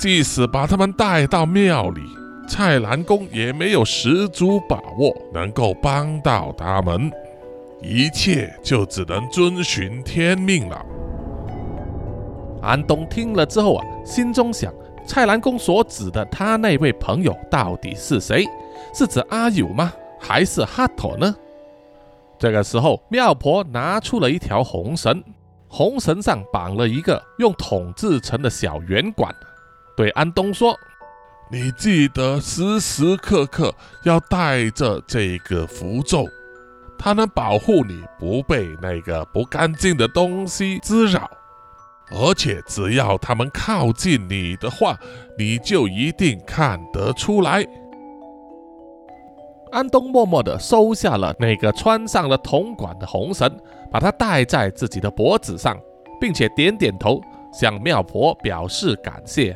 即使把他们带到庙里，蔡澜公也没有十足把握能够帮到他们，一切就只能遵循天命了。安东听了之后啊，心中想。蔡澜公所指的他那位朋友到底是谁？是指阿友吗？还是哈托呢？这个时候，妙婆拿出了一条红绳，红绳上绑了一个用铜制成的小圆管，对安东说：“你记得时时刻刻要带着这个符咒，它能保护你不被那个不干净的东西滋扰。”而且只要他们靠近你的话，你就一定看得出来。安东默默地收下了那个穿上了铜管的红绳，把它戴在自己的脖子上，并且点点头，向庙婆表示感谢。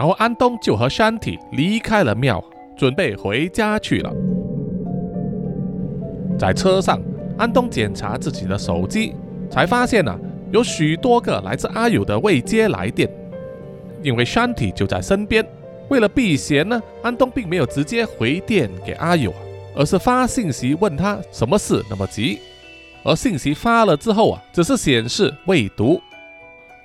然后安东就和山体离开了庙，准备回家去了。在车上，安东检查自己的手机，才发现呢。有许多个来自阿友的未接来电，因为山体就在身边。为了避嫌呢，安东并没有直接回电给阿友，而是发信息问他什么事那么急。而信息发了之后啊，只是显示未读。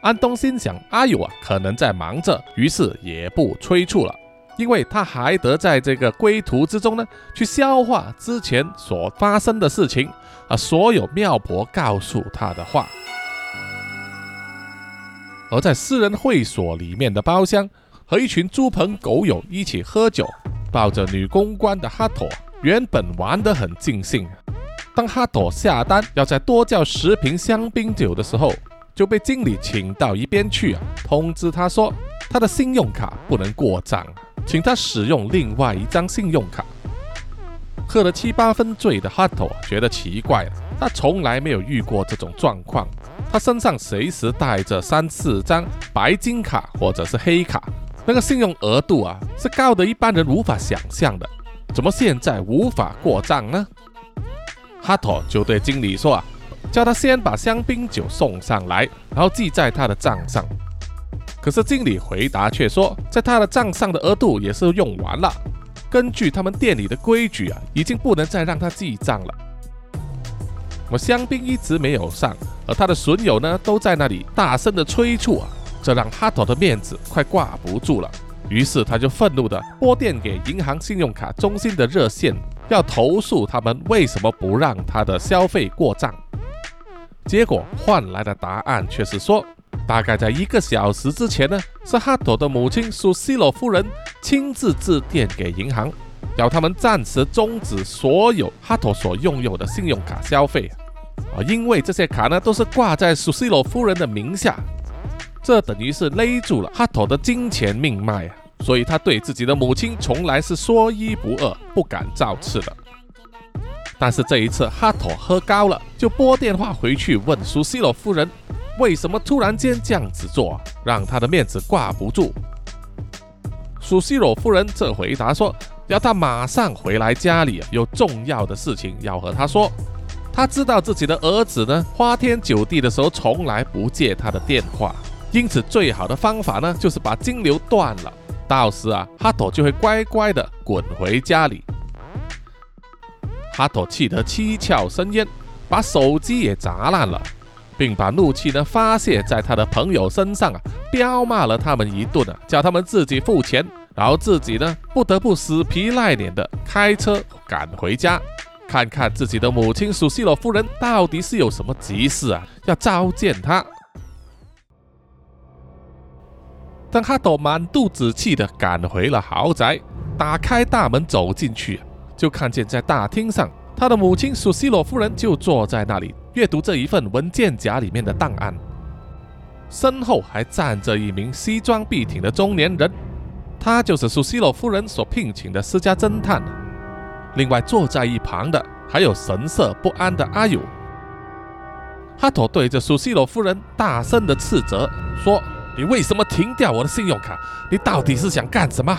安东心想阿友啊可能在忙着，于是也不催促了，因为他还得在这个归途之中呢，去消化之前所发生的事情啊，所有妙婆告诉他的话。而在私人会所里面的包厢，和一群猪朋狗友一起喝酒，抱着女公关的哈妥，原本玩得很尽兴。当哈托下单要再多叫十瓶香槟酒的时候，就被经理请到一边去啊，通知他说他的信用卡不能过账，请他使用另外一张信用卡。喝了七八分醉的哈托觉得奇怪了，他从来没有遇过这种状况。他身上随时带着三四张白金卡或者是黑卡，那个信用额度啊是高的一般人无法想象的。怎么现在无法过账呢？哈托就对经理说啊，叫他先把香槟酒送上来，然后记在他的账上。可是经理回答却说，在他的账上的额度也是用完了，根据他们店里的规矩啊，已经不能再让他记账了。我香槟一直没有上，而他的损友呢都在那里大声的催促啊，这让哈托的面子快挂不住了。于是他就愤怒的拨电给银行信用卡中心的热线，要投诉他们为什么不让他的消费过账。结果换来的答案却是说，大概在一个小时之前呢，是哈托的母亲苏西罗夫人亲自致电给银行。要他们暂时终止所有哈托所拥有的信用卡消费啊，因为这些卡呢都是挂在苏西罗夫人的名下，这等于是勒住了哈托的金钱命脉啊！所以他对自己的母亲从来是说一不二，不敢造次的。但是这一次哈托喝高了，就拨电话回去问苏西罗夫人，为什么突然间这样子做，让他的面子挂不住。苏西罗夫人这回答说，要他马上回来家里，有重要的事情要和他说。他知道自己的儿子呢，花天酒地的时候从来不接他的电话，因此最好的方法呢，就是把金流断了。到时啊，哈托就会乖乖的滚回家里。哈托气得七窍生烟，把手机也砸烂了，并把怒气呢发泄在他的朋友身上啊，彪骂了他们一顿啊，叫他们自己付钱，然后自己呢不得不死皮赖脸的开车赶回家。看看自己的母亲苏西罗夫人到底是有什么急事啊？要召见他。当哈朵满肚子气的赶回了豪宅，打开大门走进去，就看见在大厅上，他的母亲苏西罗夫人就坐在那里阅读这一份文件夹里面的档案，身后还站着一名西装笔挺的中年人，他就是苏西罗夫人所聘请的私家侦探。另外坐在一旁的还有神色不安的阿友。哈托对着苏西罗夫人大声的斥责说：“你为什么停掉我的信用卡？你到底是想干什么？”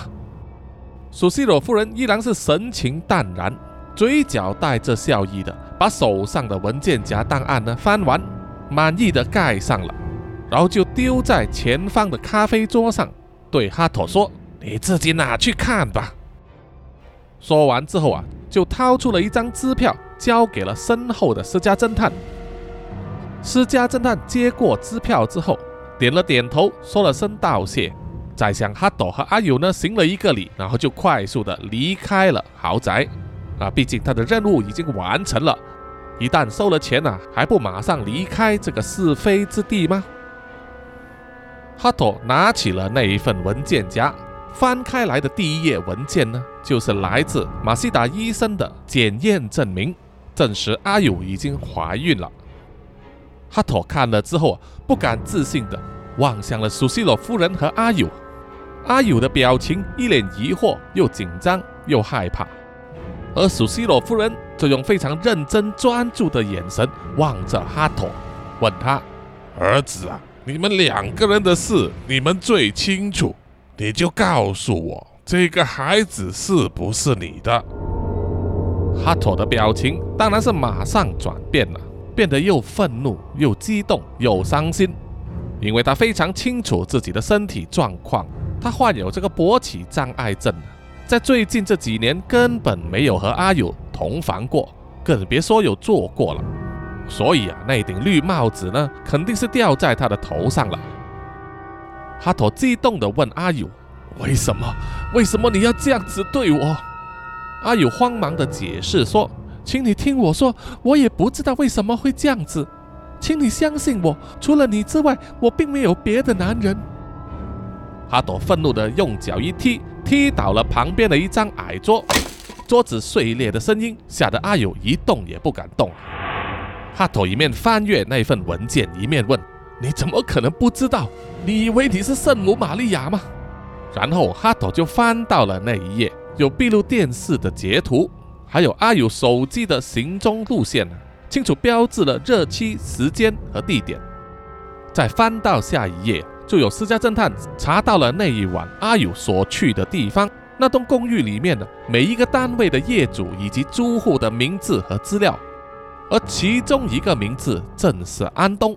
苏西罗夫人依然是神情淡然，嘴角带着笑意的把手上的文件夹档案呢翻完，满意的盖上了，然后就丢在前方的咖啡桌上，对哈托说：“你自己拿去看吧。”说完之后啊，就掏出了一张支票，交给了身后的私家侦探。私家侦探接过支票之后，点了点头，说了声道谢，再向哈朵和阿友呢行了一个礼，然后就快速的离开了豪宅。啊，毕竟他的任务已经完成了，一旦收了钱呢，还不马上离开这个是非之地吗？哈朵拿起了那一份文件夹。翻开来的第一页文件呢，就是来自马西达医生的检验证明，证实阿友已经怀孕了。哈托看了之后啊，不敢置信的望向了苏西罗夫人和阿友。阿友的表情一脸疑惑，又紧张又害怕，而苏西罗夫人则用非常认真专注的眼神望着哈托，问他：“儿子啊，你们两个人的事，你们最清楚。”你就告诉我，这个孩子是不是你的？哈托的表情当然是马上转变了，变得又愤怒又激动又伤心，因为他非常清楚自己的身体状况，他患有这个勃起障碍症，在最近这几年根本没有和阿友同房过，更别说有做过了，所以啊，那顶绿帽子呢，肯定是掉在他的头上了。哈托激动地问阿友：“为什么？为什么你要这样子对我？”阿友慌忙地解释说：“请你听我说，我也不知道为什么会这样子，请你相信我，除了你之外，我并没有别的男人。”哈朵愤怒地用脚一踢，踢倒了旁边的一张矮桌，桌子碎裂的声音吓得阿友一动也不敢动。哈朵一面翻阅那份文件，一面问。你怎么可能不知道？你以为你是圣母玛利亚吗？然后哈朵就翻到了那一页，有闭路电视的截图，还有阿友手机的行踪路线，清楚标志了日期、时间和地点。再翻到下一页，就有私家侦探查到了那一晚阿友所去的地方，那栋公寓里面的每一个单位的业主以及租户的名字和资料，而其中一个名字正是安东。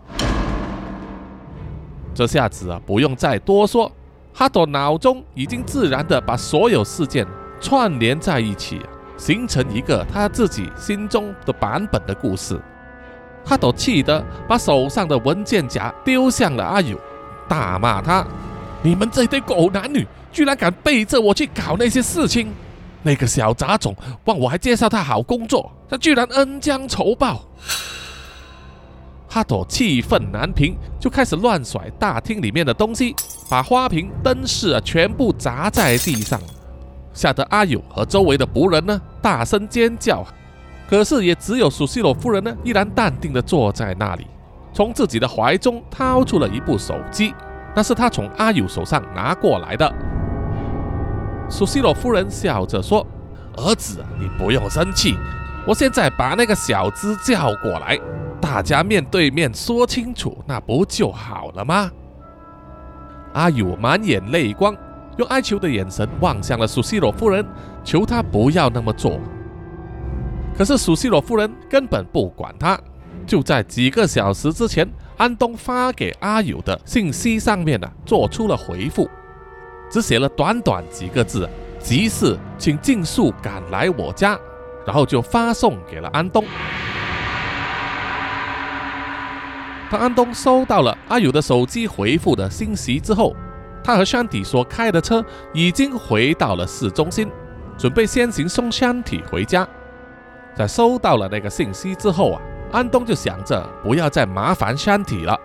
这下子啊，不用再多说，哈朵脑中已经自然的把所有事件串联在一起，形成一个他自己心中的版本的故事。哈朵气得把手上的文件夹丢向了阿友，大骂他：“你们这对狗男女，居然敢背着我去搞那些事情！那个小杂种，望我还介绍他好工作，他居然恩将仇报！”哈朵气愤难平，就开始乱甩大厅里面的东西，把花瓶、灯饰啊全部砸在地上，吓得阿友和周围的仆人呢大声尖叫。可是也只有苏西罗夫人呢依然淡定地坐在那里，从自己的怀中掏出了一部手机，那是他从阿友手上拿过来的。苏西罗夫人笑着说：“儿子，你不用生气，我现在把那个小子叫过来，大家面对面说清楚，那不就好了吗？”阿友满眼泪光，用哀求的眼神望向了苏西罗夫人，求她不要那么做。可是苏西罗夫人根本不管他。就在几个小时之前，安东发给阿友的信息上面呢，做出了回复，只写了短短几个字：“急事，请尽速赶来我家。”然后就发送给了安东。当安东收到了阿友的手机回复的信息之后，他和山体所开的车已经回到了市中心，准备先行送山体回家。在收到了那个信息之后啊。安东就想着不要再麻烦山体了，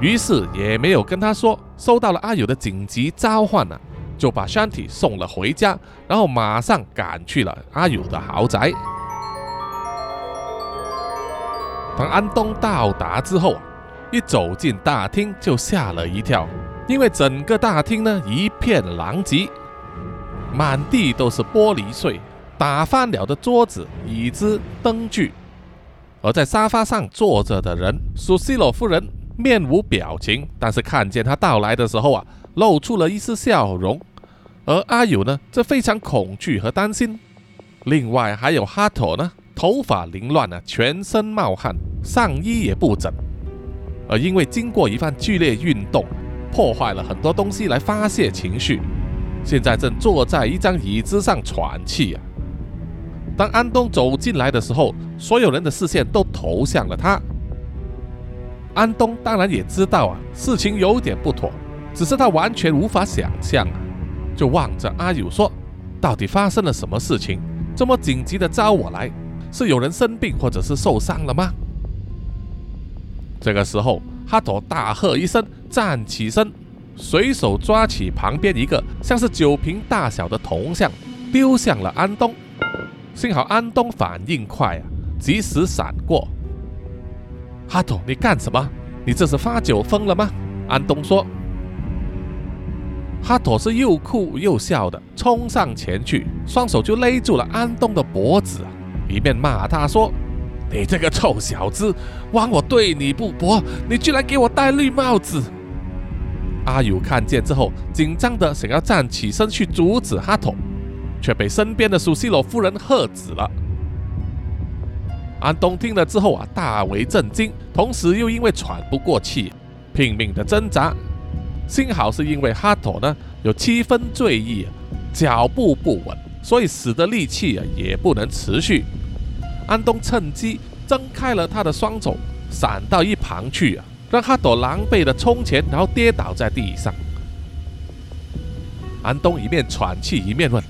于是也没有跟他说收到了阿友的紧急召唤呢，就把山体送了回家，然后马上赶去了阿友的豪宅。当安东到达之后啊，一走进大厅就吓了一跳，因为整个大厅呢一片狼藉，满地都是玻璃碎，打翻了的桌子、椅子、灯具。而在沙发上坐着的人，苏西罗夫人面无表情，但是看见他到来的时候啊，露出了一丝笑容。而阿友呢，则非常恐惧和担心。另外还有哈托呢，头发凌乱啊，全身冒汗，上衣也不整。而因为经过一番剧烈运动，破坏了很多东西来发泄情绪，现在正坐在一张椅子上喘气啊。当安东走进来的时候，所有人的视线都投向了他。安东当然也知道啊，事情有点不妥，只是他完全无法想象啊，就望着阿友说：“到底发生了什么事情？这么紧急的招我来，是有人生病或者是受伤了吗？”这个时候，哈托大喝一声，站起身，随手抓起旁边一个像是酒瓶大小的铜像，丢向了安东。幸好安东反应快啊，及时闪过。哈托，你干什么？你这是发酒疯了吗？安东说。哈托是又哭又笑的，冲上前去，双手就勒住了安东的脖子，一面骂他说：“你这个臭小子，枉我对你不薄，你居然给我戴绿帽子！”阿友看见之后，紧张的想要站起身去阻止哈托。却被身边的苏西罗夫人喝止了。安东听了之后啊，大为震惊，同时又因为喘不过气，拼命的挣扎。幸好是因为哈托呢有七分醉意，脚步不稳，所以使的力气啊也不能持续。安东趁机挣开了他的双手，闪到一旁去啊，让哈朵狼狈的冲前，然后跌倒在地上。安东一面喘气一面问。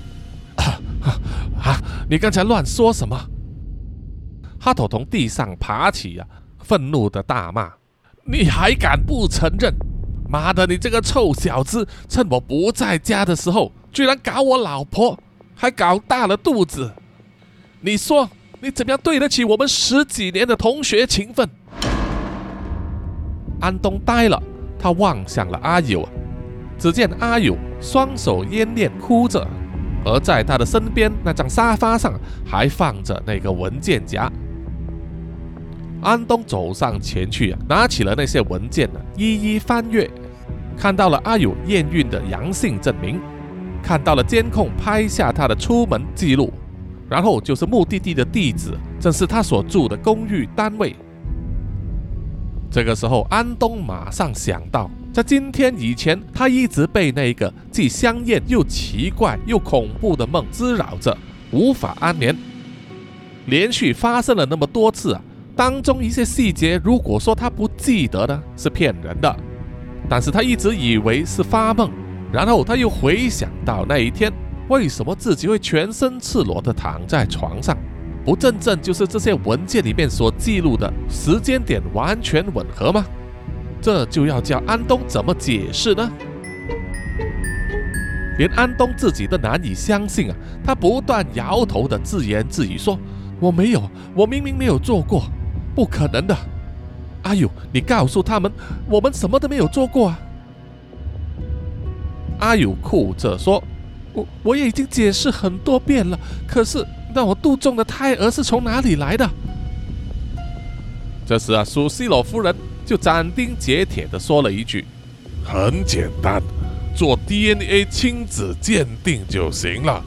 啊！你刚才乱说什么？哈头从地上爬起啊，愤怒的大骂：“你还敢不承认？妈的，你这个臭小子，趁我不在家的时候，居然搞我老婆，还搞大了肚子！你说你怎么样对得起我们十几年的同学情分？”安东呆了，他望向了阿友，只见阿友双手掩面哭着。而在他的身边，那张沙发上还放着那个文件夹。安东走上前去，拿起了那些文件呢，一一翻阅，看到了阿友验孕的阳性证明，看到了监控拍下他的出门记录，然后就是目的地的地址，正是他所住的公寓单位。这个时候，安东马上想到。在今天以前，他一直被那个既香艳又奇怪又恐怖的梦滋扰着，无法安眠。连续发生了那么多次啊，当中一些细节，如果说他不记得呢，是骗人的。但是他一直以为是发梦，然后他又回想到那一天，为什么自己会全身赤裸的躺在床上？不正正就是这些文件里面所记录的时间点完全吻合吗？这就要叫安东怎么解释呢？连安东自己都难以相信啊！他不断摇头的自言自语说：“我没有，我明明没有做过，不可能的！”阿友，你告诉他们，我们什么都没有做过啊！阿友哭着说：“我我也已经解释很多遍了，可是那我肚中的胎儿是从哪里来的？”这时啊，苏西罗夫人就斩钉截铁地说了一句：“很简单，做 DNA 亲子鉴定就行了。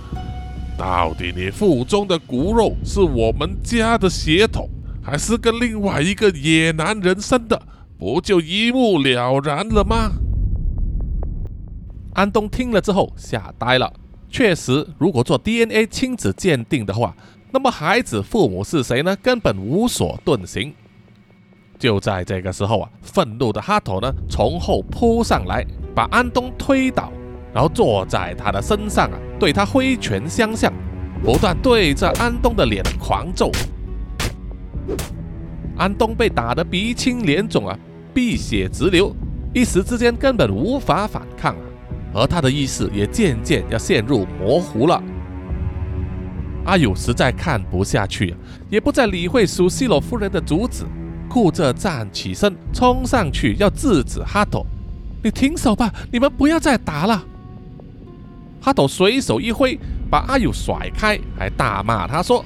到底你腹中的骨肉是我们家的血统，还是跟另外一个野男人生的？不就一目了然了吗？”安东听了之后吓呆了。确实，如果做 DNA 亲子鉴定的话，那么孩子父母是谁呢？根本无所遁形。就在这个时候啊，愤怒的哈头呢从后扑上来，把安东推倒，然后坐在他的身上啊，对他挥拳相向，不断对着安东的脸狂揍。安东被打得鼻青脸肿啊，鼻血直流，一时之间根本无法反抗啊。而他的意识也渐渐要陷入模糊了。阿友实在看不下去，也不再理会苏西罗夫人的阻止，顾着站起身，冲上去要制止哈斗。你停手吧，你们不要再打了。哈斗随手一挥，把阿友甩开，还大骂他说：“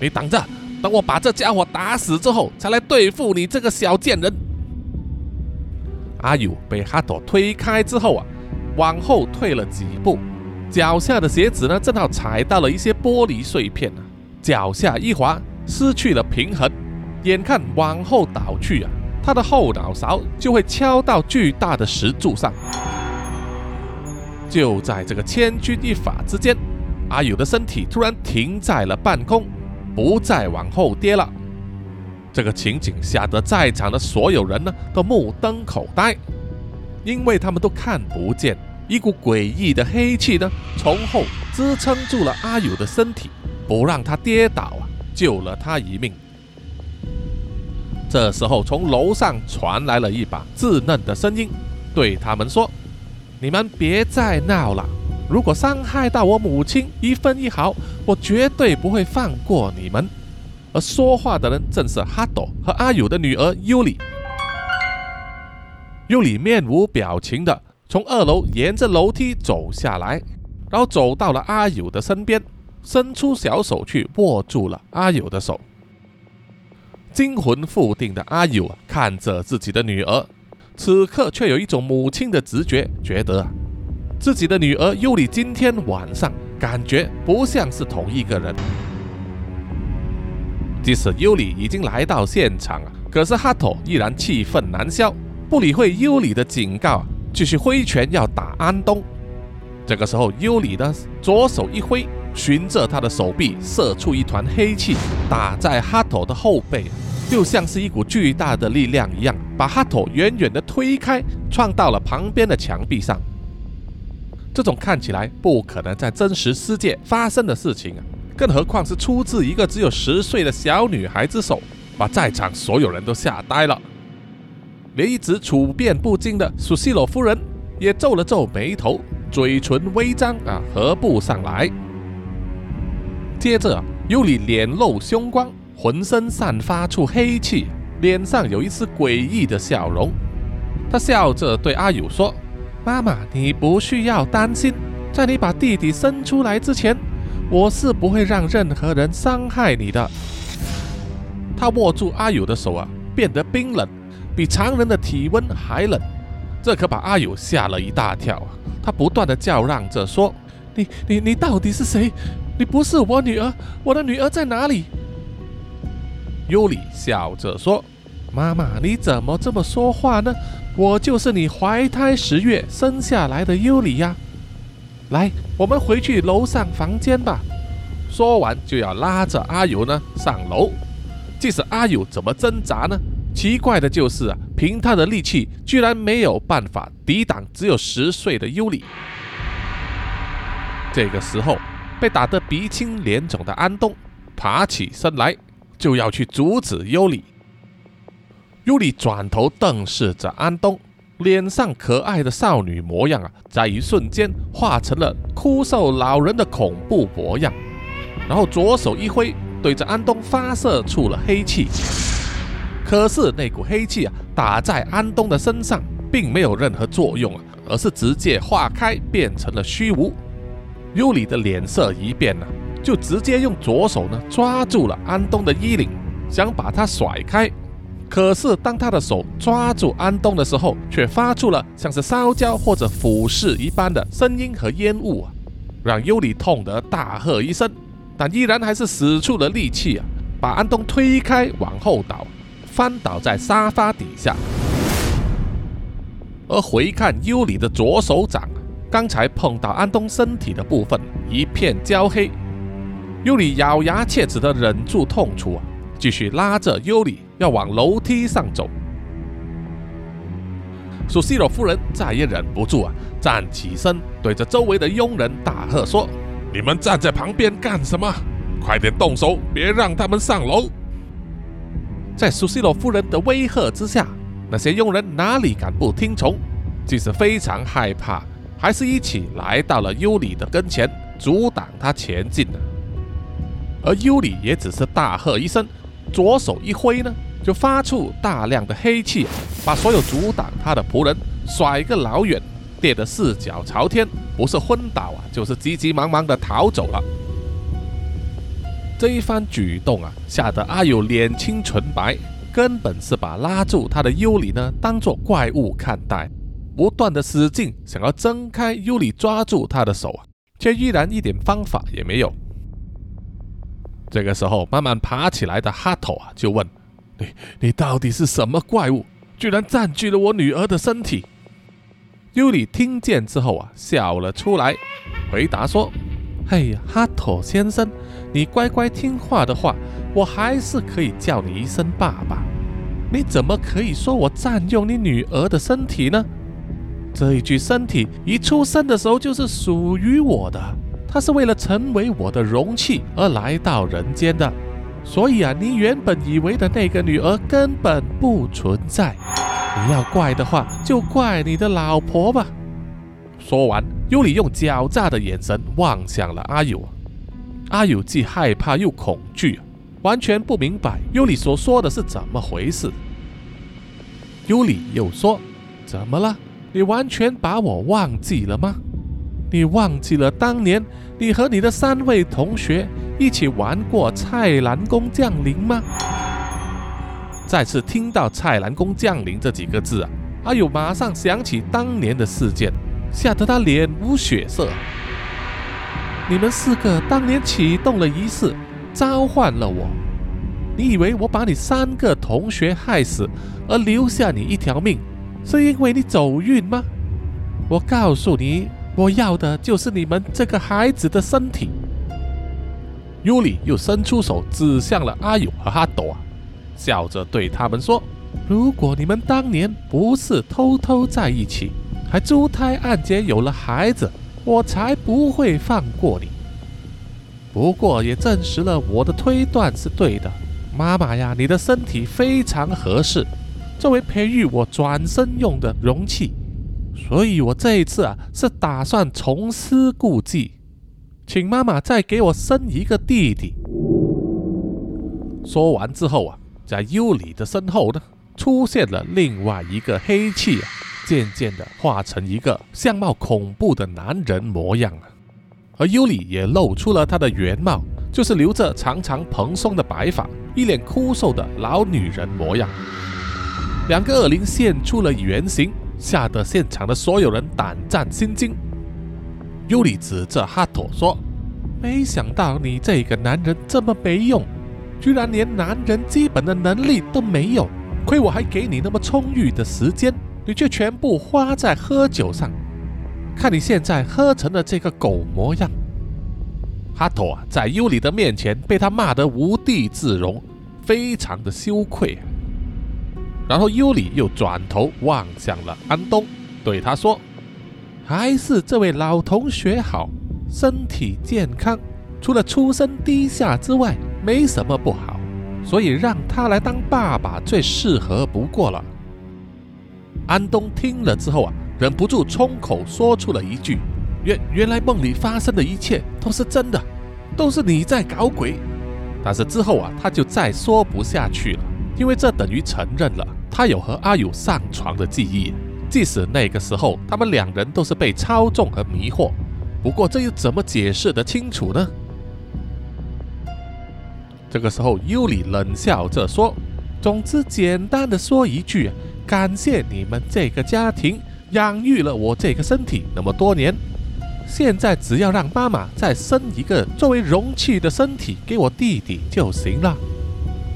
你等着，等我把这家伙打死之后，才来对付你这个小贱人。”阿友被哈斗推开之后啊。往后退了几步，脚下的鞋子呢，正好踩到了一些玻璃碎片，脚下一滑，失去了平衡，眼看往后倒去啊，他的后脑勺就会敲到巨大的石柱上。就在这个千钧一发之间，阿友的身体突然停在了半空，不再往后跌了。这个情景吓得在场的所有人呢，都目瞪口呆。因为他们都看不见一股诡异的黑气呢，从后支撑住了阿友的身体，不让他跌倒啊，救了他一命。这时候，从楼上传来了一把稚嫩的声音，对他们说：“你们别再闹了，如果伤害到我母亲一分一毫，我绝对不会放过你们。”而说话的人正是哈朵和阿友的女儿尤里。尤里面无表情的从二楼沿着楼梯走下来，然后走到了阿友的身边，伸出小手去握住了阿友的手。惊魂甫定的阿友看着自己的女儿，此刻却有一种母亲的直觉，觉得，自己的女儿尤里今天晚上感觉不像是同一个人。即使尤里已经来到现场，可是哈托依然气愤难消。不理会尤里的警告，继续挥拳要打安东。这个时候，尤里呢左手一挥，循着他的手臂射出一团黑气，打在哈头的后背，就像是一股巨大的力量一样，把哈头远远的推开，撞到了旁边的墙壁上。这种看起来不可能在真实世界发生的事情啊，更何况是出自一个只有十岁的小女孩之手，把在场所有人都吓呆了。连一直处变不惊的苏西罗夫人也皱了皱眉头，嘴唇微张啊，合不上来。接着，尤里脸露凶光，浑身散发出黑气，脸上有一丝诡异的笑容。他笑着对阿友说：“妈妈，你不需要担心，在你把弟弟生出来之前，我是不会让任何人伤害你的。”他握住阿友的手啊，变得冰冷。比常人的体温还冷，这可把阿友吓了一大跳！他不断的叫嚷着说：“你、你、你到底是谁？你不是我女儿，我的女儿在哪里？”尤里笑着说：“妈妈，你怎么这么说话呢？我就是你怀胎十月生下来的尤里呀！来，我们回去楼上房间吧。”说完就要拉着阿友呢上楼，即使阿友怎么挣扎呢？奇怪的就是啊，凭他的力气，居然没有办法抵挡只有十岁的尤里。这个时候，被打得鼻青脸肿的安东爬起身来，就要去阻止尤里。尤里转头瞪视着安东，脸上可爱的少女模样啊，在一瞬间化成了枯瘦老人的恐怖模样，然后左手一挥，对着安东发射出了黑气。可是那股黑气啊，打在安东的身上，并没有任何作用啊，而是直接化开，变成了虚无。尤里的脸色一变呢，就直接用左手呢抓住了安东的衣领，想把他甩开。可是当他的手抓住安东的时候，却发出了像是烧焦或者腐蚀一般的声音和烟雾啊，让尤里痛得大喝一声，但依然还是使出了力气啊，把安东推开，往后倒，翻倒在沙发底下。而回看尤里的左手掌。刚才碰到安东身体的部分一片焦黑，尤里咬牙切齿地忍住痛楚啊，继续拉着尤里要往楼梯上走。苏西罗夫人再也忍不住啊，站起身对着周围的佣人大喝说：“你们站在旁边干什么？快点动手，别让他们上楼！”在苏西罗夫人的威吓之下，那些佣人哪里敢不听从？即使非常害怕。还是一起来到了尤里的跟前，阻挡他前进的。而尤里也只是大喝一声，左手一挥呢，就发出大量的黑气，把所有阻挡他的仆人甩个老远，跌得四脚朝天，不是昏倒啊，就是急急忙忙的逃走了。这一番举动啊，吓得阿友脸青唇白，根本是把拉住他的尤里呢当做怪物看待。不断的使劲想要挣开尤里抓住他的手啊，却依然一点方法也没有。这个时候，慢慢爬起来的哈头啊，就问：“你你到底是什么怪物？居然占据了我女儿的身体？”尤里听见之后啊，笑了出来，回答说：“嘿，哈头先生，你乖乖听话的话，我还是可以叫你一声爸爸。你怎么可以说我占用你女儿的身体呢？”这一具身体一出生的时候就是属于我的，它是为了成为我的容器而来到人间的，所以啊，你原本以为的那个女儿根本不存在。你要怪的话，就怪你的老婆吧。说完，尤里用狡诈的眼神望向了阿友。阿友既害怕又恐惧，完全不明白尤里所说的是怎么回事。尤里又说：“怎么了？”你完全把我忘记了吗？你忘记了当年你和你的三位同学一起玩过蔡澜公降临吗？再次听到蔡澜公降临这几个字啊，阿友马上想起当年的事件，吓得他脸无血色。你们四个当年启动了仪式，召唤了我，你以为我把你三个同学害死，而留下你一条命？是因为你走运吗？我告诉你，我要的就是你们这个孩子的身体。尤里又伸出手指向了阿勇和哈朵啊，笑着对他们说：“如果你们当年不是偷偷在一起，还珠胎暗结有了孩子，我才不会放过你。不过也证实了我的推断是对的，妈妈呀，你的身体非常合适。”作为培育我转身用的容器，所以我这一次啊是打算重施故技，请妈妈再给我生一个弟弟。说完之后啊，在尤里的身后呢，出现了另外一个黑气啊，渐渐的化成一个相貌恐怖的男人模样啊，而尤里也露出了他的原貌，就是留着长长蓬松的白发，一脸枯瘦的老女人模样。两个恶灵现出了原形，吓得现场的所有人胆战心惊。尤里指着哈托说：“没想到你这个男人这么没用，居然连男人基本的能力都没有。亏我还给你那么充裕的时间，你却全部花在喝酒上。看你现在喝成了这个狗模样。”哈托，在尤里的面前被他骂得无地自容，非常的羞愧。然后尤里又转头望向了安东，对他说：“还是这位老同学好，身体健康，除了出身低下之外，没什么不好，所以让他来当爸爸最适合不过了。”安东听了之后啊，忍不住冲口说出了一句：“原原来梦里发生的一切都是真的，都是你在搞鬼。”但是之后啊，他就再说不下去了。因为这等于承认了他有和阿友上床的记忆，即使那个时候他们两人都是被操纵和迷惑，不过这又怎么解释得清楚呢？这个时候，尤里冷笑着说：“总之，简单的说一句，感谢你们这个家庭养育了我这个身体那么多年。现在只要让妈妈再生一个作为容器的身体给我弟弟就行了。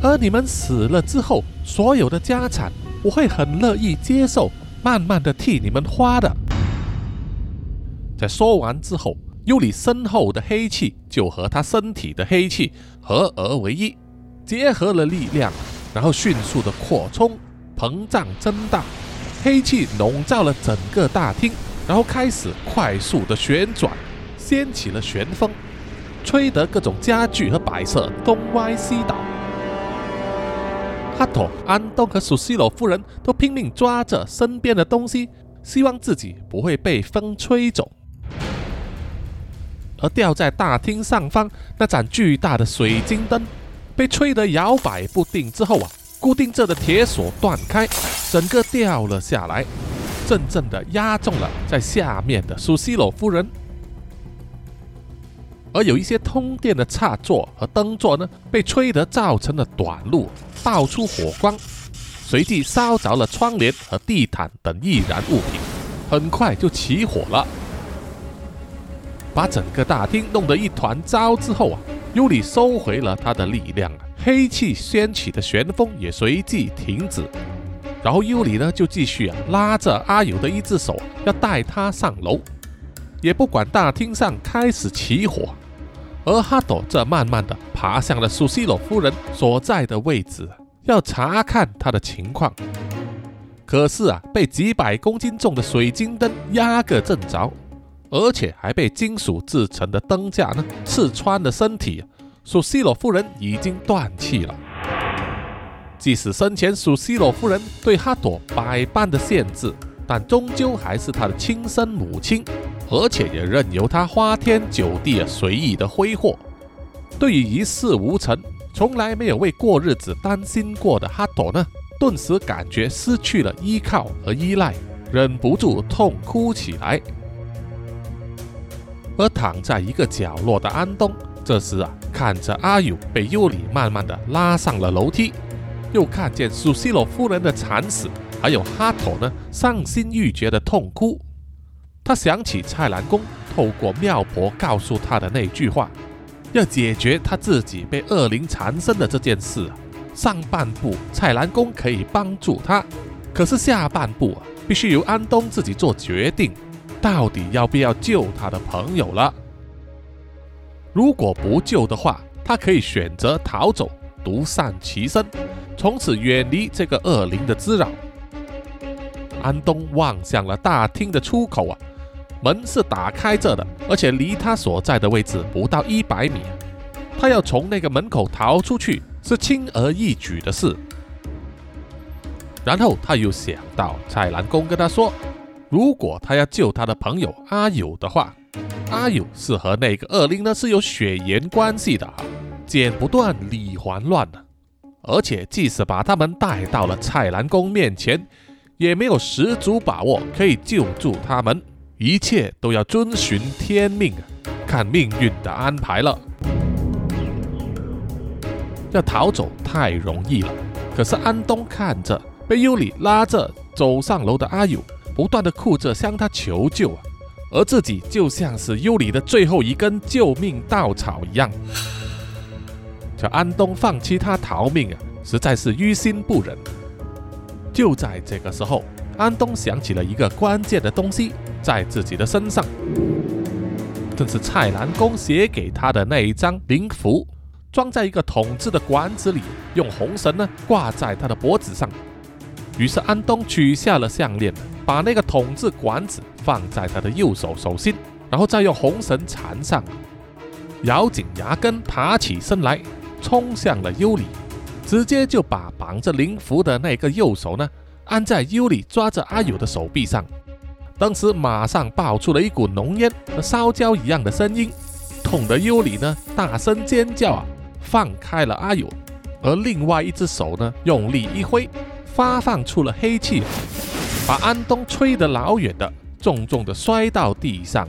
而你们死了之后，所有的家产我会很乐意接受，慢慢的替你们花的。”在说完之后。尤里身后的黑气就和他身体的黑气合而为一，结合了力量，然后迅速的扩充、膨胀、增大，黑气笼罩了整个大厅，然后开始快速的旋转，掀起了旋风，吹得各种家具和摆设东歪西倒。哈托、安东和苏西罗夫人都拼命抓着身边的东西，希望自己不会被风吹走。而吊在大厅上方那盏巨大的水晶灯，被吹得摇摆不定之后啊，固定着的铁锁断开，整个掉了下来，正正的压中了在下面的苏西罗夫人。而有一些通电的插座和灯座呢，被吹得造成了短路，爆出火光，随即烧着了窗帘和地毯等易燃物品，很快就起火了。把整个大厅弄得一团糟之后啊，尤里收回了他的力量，黑气掀起的旋风也随即停止。然后尤里呢就继续啊拉着阿友的一只手，要带他上楼，也不管大厅上开始起火。而哈朵则慢慢的爬向了苏西罗夫人所在的位置，要查看她的情况。可是啊，被几百公斤重的水晶灯压个正着。而且还被金属制成的灯架呢刺穿了身体，苏西罗夫人已经断气了。即使生前苏西罗夫人对哈朵百般的限制，但终究还是她的亲生母亲，而且也任由他花天酒地随意的挥霍。对于一事无成、从来没有为过日子担心过的哈朵呢，顿时感觉失去了依靠和依赖，忍不住痛哭起来。而躺在一个角落的安东，这时啊，看着阿友被尤里慢慢的拉上了楼梯，又看见苏西罗夫人的惨死，还有哈头呢伤心欲绝的痛哭，他想起蔡澜公透过妙婆告诉他的那句话，要解决他自己被恶灵缠身的这件事，上半部蔡澜公可以帮助他，可是下半部啊，必须由安东自己做决定。到底要不要救他的朋友了？如果不救的话，他可以选择逃走，独善其身，从此远离这个恶灵的滋扰。安东望向了大厅的出口啊，门是打开着的，而且离他所在的位置不到一百米。他要从那个门口逃出去是轻而易举的事。然后他又想到蔡澜公跟他说。如果他要救他的朋友阿友的话，阿友是和那个恶灵呢是有血缘关系的，剪不断理还乱的，而且即使把他们带到了蔡澜公面前，也没有十足把握可以救助他们，一切都要遵循天命，看命运的安排了。要逃走太容易了，可是安东看着被尤里拉着走上楼的阿友。不断的哭着向他求救啊，而自己就像是尤里的最后一根救命稻草一样，叫安东放弃他逃命啊，实在是于心不忍。就在这个时候，安东想起了一个关键的东西，在自己的身上，正是蔡澜公写给他的那一张灵符，装在一个筒子的管子里，用红绳呢挂在他的脖子上。于是安东取下了项链。把那个筒子管子放在他的右手手心，然后再用红绳缠上，咬紧牙根，爬起身来，冲向了尤里，直接就把绑着灵符的那个右手呢按在尤里抓着阿友的手臂上，当时马上爆出了一股浓烟和烧焦一样的声音，痛得尤里呢大声尖叫啊，放开了阿友，而另外一只手呢用力一挥，发放出了黑气。把安东吹得老远的，重重的摔到地上，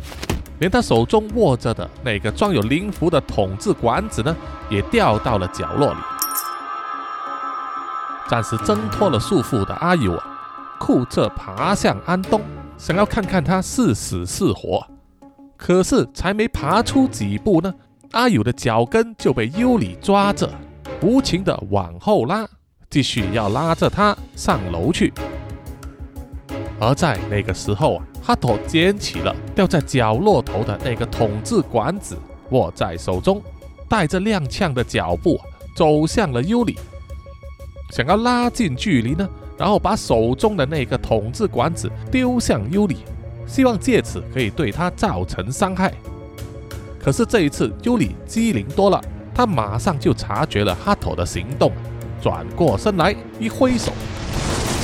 连他手中握着的那个装有灵符的筒子管子呢，也掉到了角落里。暂时挣脱了束缚的阿友啊，酷着爬向安东，想要看看他是死是活。可是才没爬出几步呢，阿友的脚跟就被尤里抓着，无情的往后拉，继续要拉着他上楼去。而在那个时候啊，哈托捡起了掉在角落头的那个筒子管子，握在手中，带着踉跄的脚步走向了尤里。想要拉近距离呢，然后把手中的那个筒子管子丢向尤里，希望借此可以对他造成伤害。可是这一次尤里机灵多了，他马上就察觉了哈托的行动，转过身来一挥手，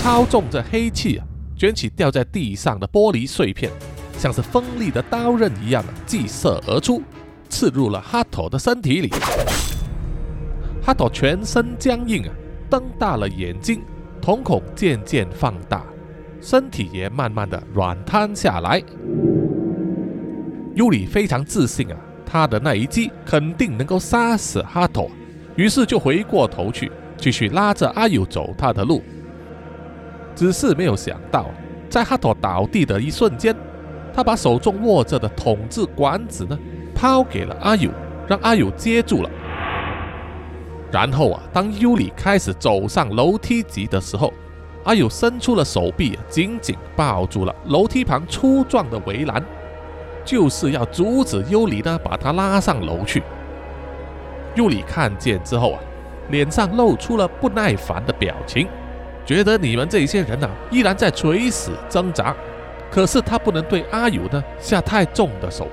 操纵着黑气啊，卷起掉在地上的玻璃碎片，像是锋利的刀刃一样击射而出，刺入了哈托的身体里。哈托全身僵硬啊。瞪大了眼睛，瞳孔渐渐放大，身体也慢慢的软瘫下来。尤里非常自信啊，他的那一击肯定能够杀死哈托，于是就回过头去，继续拉着阿友走他的路。只是没有想到，在哈托倒地的一瞬间，他把手中握着的统治管子呢，抛给了阿友，让阿友接住了。然后啊，当尤里开始走上楼梯级的时候，阿友伸出了手臂，紧紧抱住了楼梯旁粗壮的围栏，就是要阻止尤里呢把他拉上楼去。尤里看见之后啊，脸上露出了不耐烦的表情，觉得你们这些人啊依然在垂死挣扎，可是他不能对阿友呢下太重的手，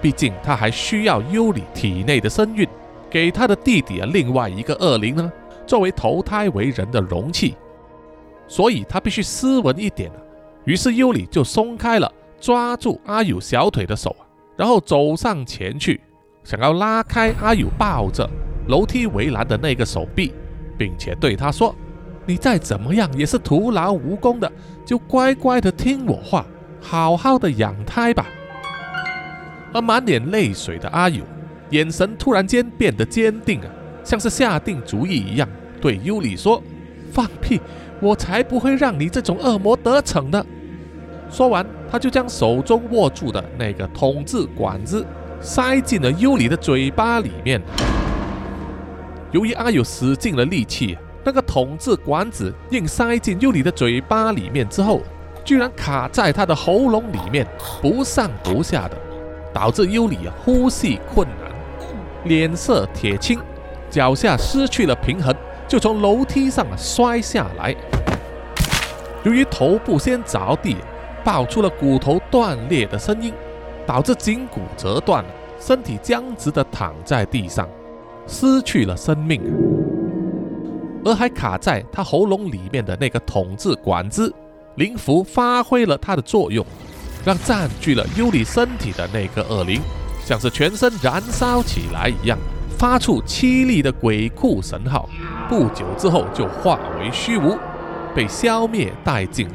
毕竟他还需要尤里体内的身孕。给他的弟弟啊，另外一个恶灵呢，作为投胎为人的容器，所以他必须斯文一点于是尤里就松开了抓住阿友小腿的手然后走上前去，想要拉开阿友抱着楼梯围栏的那个手臂，并且对他说：“你再怎么样也是徒劳无功的，就乖乖的听我话，好好的养胎吧。”而满脸泪水的阿友。眼神突然间变得坚定啊，像是下定主意一样，对尤里说：“放屁！我才不会让你这种恶魔得逞的。”说完，他就将手中握住的那个筒子管子塞进了尤里的嘴巴里面。由于阿友使尽了力气，那个筒子管子硬塞进尤里的嘴巴里面之后，居然卡在他的喉咙里面，不上不下的，导致尤里呼吸困难。脸色铁青，脚下失去了平衡，就从楼梯上摔下来。由于头部先着地，爆出了骨头断裂的声音，导致颈骨折断，身体僵直的躺在地上，失去了生命。而还卡在他喉咙里面的那个筒子管子灵符发挥了它的作用，让占据了尤里身体的那个恶灵。像是全身燃烧起来一样，发出凄厉的鬼哭神号。不久之后，就化为虚无，被消灭殆尽了。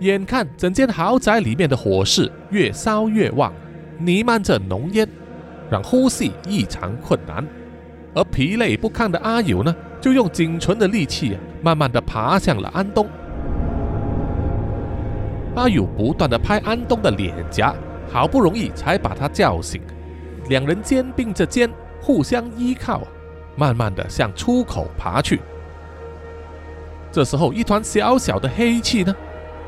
眼看整间豪宅里面的火势越烧越旺，弥漫着浓烟，让呼吸异常困难。而疲累不堪的阿友呢，就用仅存的力气啊，慢慢的爬向了安东。阿友不断的拍安东的脸颊。好不容易才把他叫醒，两人肩并着肩，互相依靠，慢慢的向出口爬去。这时候，一团小小的黑气呢，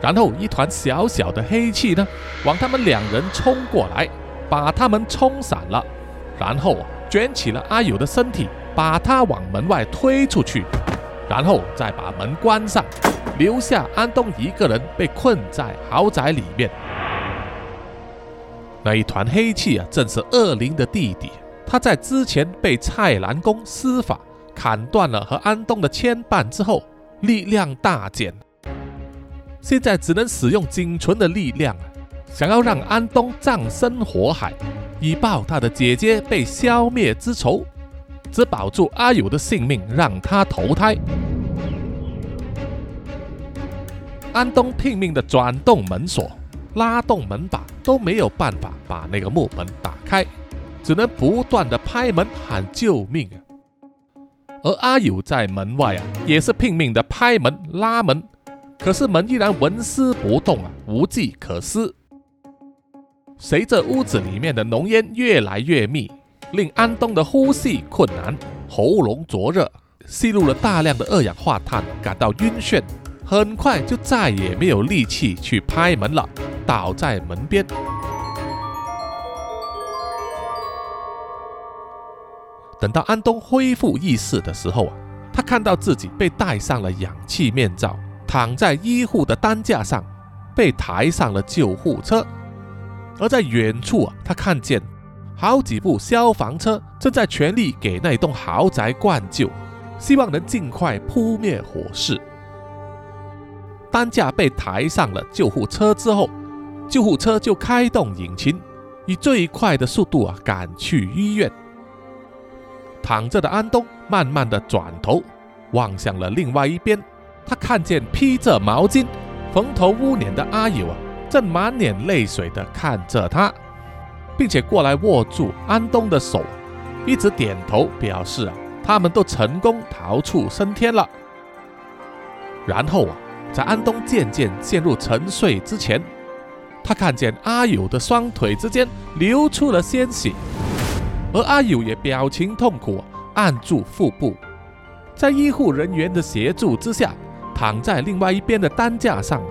然后一团小小的黑气呢，往他们两人冲过来，把他们冲散了，然后卷起了阿友的身体，把他往门外推出去，然后再把门关上，留下安东一个人被困在豪宅里面。那一团黑气啊，正是恶灵的弟弟。他在之前被蔡澜公施法砍断了和安东的牵绊之后，力量大减，现在只能使用仅存的力量，想要让安东葬身火海，以报他的姐姐被消灭之仇，只保住阿友的性命，让他投胎。安东拼命的转动门锁，拉动门把，都没有办法把那个木门打开，只能不断的拍门喊救命啊！而阿友在门外啊，也是拼命的拍门拉门，可是门依然纹丝不动啊，无计可施。随着屋子里面的浓烟越来越密，令安东的呼吸困难，喉咙灼热，吸入了大量的二氧化碳，感到晕眩，很快就再也没有力气去拍门了，倒在门边。等到安东恢复意识的时候啊，他看到自己被戴上了氧气面罩，躺在医护的担架上，被抬上了救护车。而在远处啊，他看见好几部消防车正在全力给那栋豪宅灌救，希望能尽快扑灭火势。担架被抬上了救护车之后，救护车就开动引擎，以最快的速度啊赶去医院。躺着的安东慢慢的转头望向了另外一边，他看见披着毛巾、蓬头污脸的阿友啊。正满脸泪水地看着他，并且过来握住安东的手，一直点头表示啊，他们都成功逃出升天了。然后啊，在安东渐渐陷入沉睡之前，他看见阿友的双腿之间流出了鲜血，而阿友也表情痛苦，按住腹部，在医护人员的协助之下，躺在另外一边的担架上。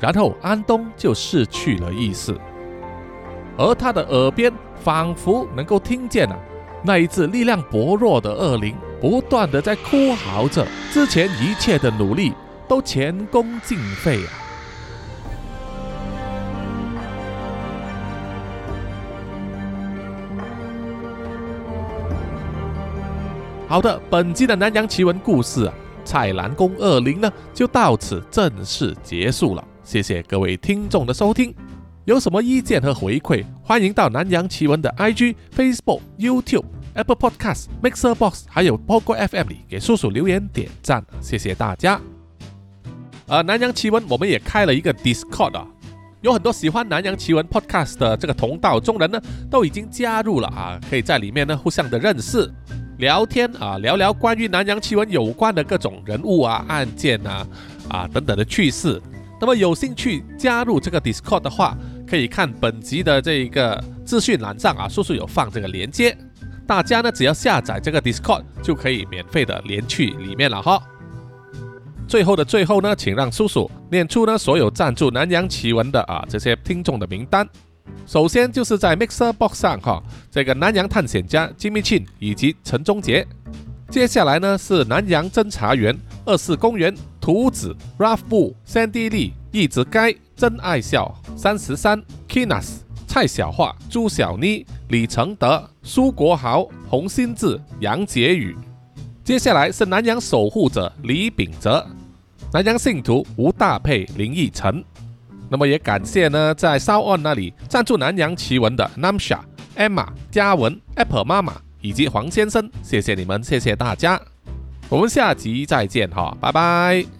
然后安东就失去了意识，而他的耳边仿佛能够听见啊，那一只力量薄弱的恶灵不断的在哭嚎着，之前一切的努力都前功尽废啊！好的，本集的南洋奇闻故事啊，蔡澜宫恶灵呢，就到此正式结束了。谢谢各位听众的收听，有什么意见和回馈，欢迎到南洋奇闻的 IG、Facebook、YouTube、Apple Podcasts、Mixer Box，还有 Pogo FM 里给叔叔留言点赞，谢谢大家。呃，南洋奇闻我们也开了一个 Discord 啊，有很多喜欢南洋奇闻 Podcast 的这个同道中人呢，都已经加入了啊，可以在里面呢互相的认识、聊天啊，聊聊关于南洋奇闻有关的各种人物啊、案件啊、啊等等的趣事。那么有兴趣加入这个 Discord 的话，可以看本集的这一个资讯栏上啊，叔叔有放这个连接，大家呢只要下载这个 Discord 就可以免费的连去里面了哈。最后的最后呢，请让叔叔念出呢所有赞助南洋奇闻的啊这些听众的名单。首先就是在 Mixer Box 上哈，这个南洋探险家金密庆以及陈忠杰。接下来呢是南洋侦查员二四公园。图子、Ralph 布、Sandy Lee、一直该、真爱笑、三十三、Kinas、蔡小桦、朱小妮、李承德、苏国豪、洪新志、杨杰宇。接下来是南洋守护者李秉哲，南洋信徒吴大佩、林奕晨。那么也感谢呢，在烧案那里赞助南洋奇闻的 Namsha、Emma、嘉文、Apple 妈妈以及黄先生，谢谢你们，谢谢大家。我们下集再见哈，拜拜。